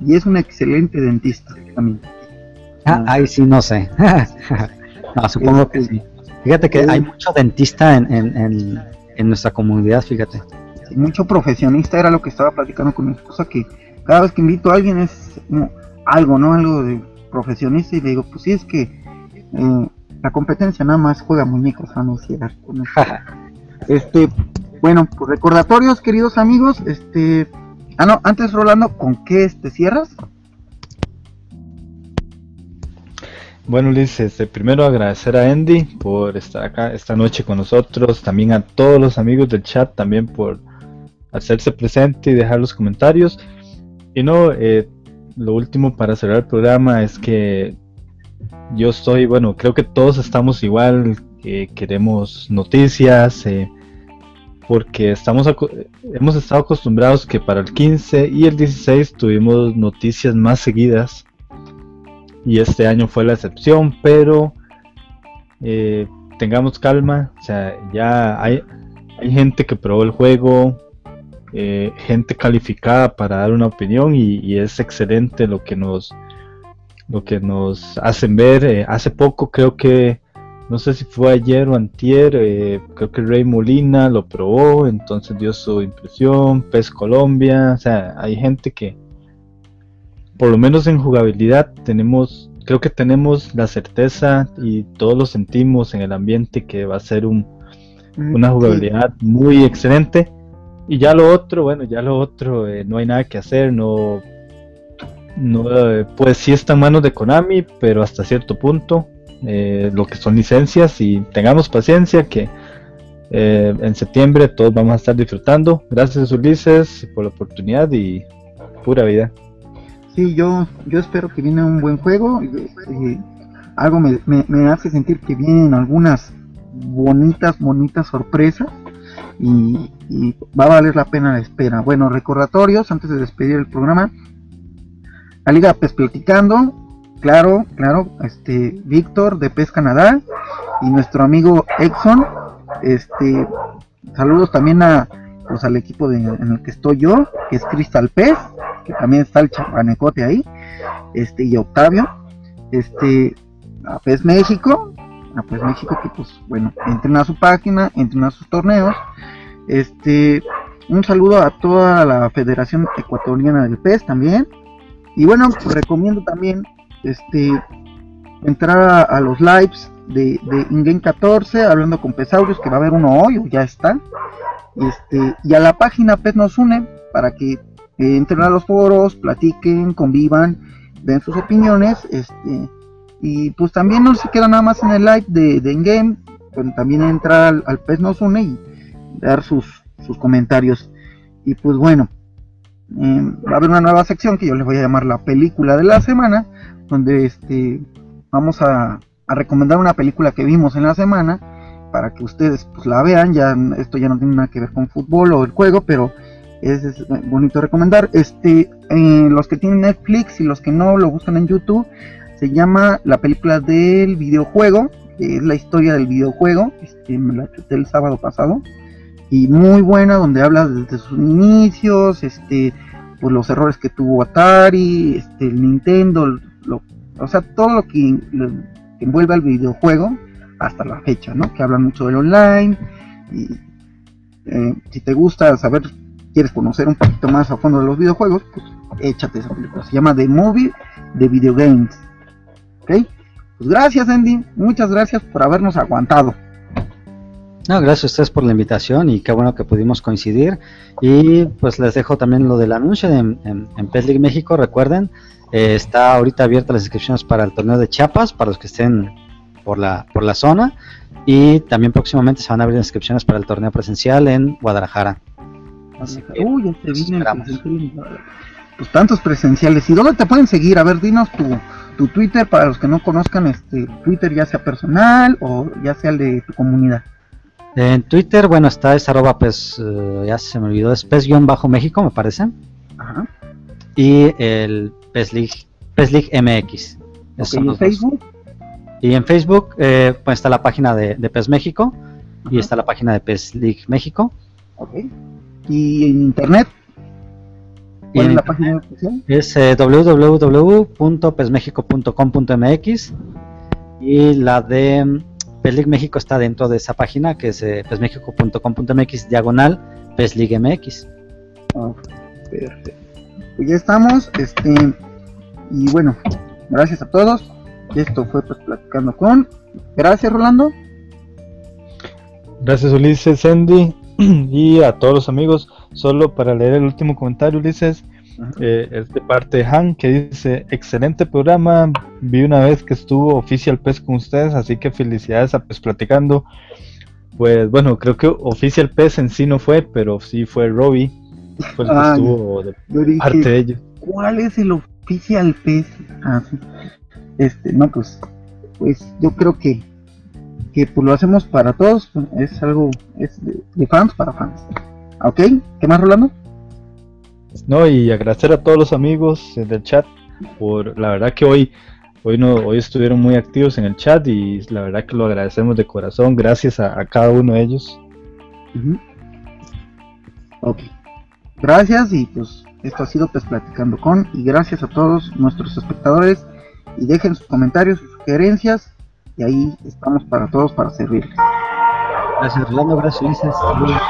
y es un excelente dentista también. Ah, ahí sí, no sé. no, supongo que sí. Fíjate que hay mucho dentista en, en, en nuestra comunidad, fíjate. mucho profesionista era lo que estaba platicando con mi esposa, que cada vez que invito a alguien es algo, ¿no? Algo de profesionista y le digo, pues sí, es que eh, la competencia nada más juega muñecos, a no Este, bueno, pues recordatorios, queridos amigos, este... Ah, no, antes Rolando, ¿con qué este cierras? Bueno, Luis, este, primero agradecer a Andy por estar acá esta noche con nosotros, también a todos los amigos del chat, también por hacerse presente y dejar los comentarios. Y no, eh, lo último para cerrar el programa es que yo estoy, bueno, creo que todos estamos igual, que queremos noticias, eh, porque estamos hemos estado acostumbrados que para el 15 y el 16 tuvimos noticias más seguidas. Y este año fue la excepción, pero eh, tengamos calma, o sea, ya hay, hay gente que probó el juego, eh, gente calificada para dar una opinión y, es excelente lo que nos lo que nos hacen ver. Eh, hace poco creo que no sé si fue ayer o antier, creo que Rey Molina lo probó, entonces dio su impresión, PES Colombia, o sea, hay gente que por lo menos en jugabilidad tenemos, creo que tenemos la certeza y todos lo sentimos en el ambiente que va a ser un, mm, una jugabilidad muy excelente. Y ya lo otro, bueno, ya lo otro, eh, no hay nada que hacer, no, no eh, pues sí está en manos de Konami, pero hasta cierto punto, eh, lo que son licencias y tengamos paciencia que en septiembre todos vamos a estar disfrutando. Gracias Ulises por la oportunidad y pura vida sí, yo, yo espero que viene un buen juego. Eh, algo me, me, hace sentir que vienen algunas bonitas, bonitas sorpresas. Y, va a valer la pena la espera. Bueno, recordatorios antes de despedir el programa. La Liga PES Platicando, claro, claro, este Víctor de PES Canadá y nuestro amigo Exxon. Este, saludos también a pues al equipo en el que estoy yo, que es Crystal PES que también está el chapanecote ahí, este, y Octavio, este, a PES México, a PES México que pues bueno, entren a su página, entren a sus torneos, este, un saludo a toda la Federación Ecuatoriana del PES también, y bueno, recomiendo también, este, entrar a, los lives de, de InGame 14, hablando con Pesaurios, que va a haber uno hoy, o ya está, este, y a la página PES nos une, para que entren a los foros, platiquen, convivan, den sus opiniones, este, y pues también no se queda nada más en el live de, de pues también entrar al, PES nos une y dar sus, sus comentarios. Y pues bueno, em, va a haber una nueva sección que yo les voy a llamar la película de la semana, donde este vamos a, a recomendar una película que vimos en la semana para que ustedes pues la vean, ya esto ya no tiene nada que ver con fútbol o el juego, pero es, bonito recomendar. Este, eh, los que tienen Netflix y los que no lo buscan en YouTube, se llama la película del videojuego, que es la historia del videojuego. Este, me la chuté el sábado pasado y muy buena, donde habla desde sus inicios, este, pues los errores que tuvo Atari, este, el Nintendo, lo, o sea, todo lo que, envuelve al videojuego hasta la fecha, ¿no? Que hablan mucho del online y eh, si te gusta saber quieres conocer un poquito más a fondo de los videojuegos, pues échate esa película. Se llama The Movie de Video Games. ¿Ok? Pues gracias, Andy. Muchas gracias por habernos aguantado. No, gracias a ustedes por la invitación y qué bueno que pudimos coincidir. Y pues les dejo también lo del anuncio en, en, en México. Recuerden, eh, está ahorita abierta las inscripciones para el torneo de Chiapas, para los que estén por la, por la zona. Y también próximamente se van a abrir inscripciones para el torneo presencial en Guadalajara. Uy, Pues tantos presenciales. ¿Y dónde te pueden seguir? A ver, dinos tu, tu Twitter para los que no conozcan este Twitter, ya sea personal o ya sea el de tu comunidad. En Twitter, bueno, está es arroba pues, eh, ya se me olvidó, es pes-bajo México, me parece. Ajá. Y el PES MX. ¿Y en Facebook? Y en Facebook, eh, pues está la página de, de PES México y está la página de PES League México. Okay y en internet. ¿Cuál es la página oficial? Es eh, www.pesmexico.com.mx y la de PESLIG México está dentro de esa página que es eh, pesmexico.com.mx diagonal PESLIG MX. Perfecto. Pues ya estamos, este, y bueno, gracias a todos. Esto fue pues platicando con. Gracias, Rolando. Gracias, Ulises, Andy, y a todos los amigos. Solo para leer el último comentario, Ulises, eh, es de parte de Han que dice: Excelente programa. Vi una vez que estuvo Oficial PES con ustedes, así que felicidades a PES Platicando. Pues bueno, creo que Oficial PES en sí no fue, pero sí fue Robbie. Fue el que Ah, estuvo de dije, parte de ellos. ¿Cuál es el oficial pez? Ah, sí. Este, no, pues, pues yo creo que, que pues lo hacemos para todos. Es algo, es de, de fans para fans. ¿Ok? ¿Qué más, Rolando? No, y agradecer a todos los amigos del chat por la verdad que hoy hoy no hoy estuvieron muy activos en el chat y la verdad que lo agradecemos de corazón. Gracias a, a cada uno de ellos. Ok. Gracias y pues esto ha sido pues platicando con y gracias a todos nuestros espectadores y dejen sus comentarios, sus sugerencias y ahí estamos para todos para servirles. Gracias Rolando, gracias Ulises. Saludos.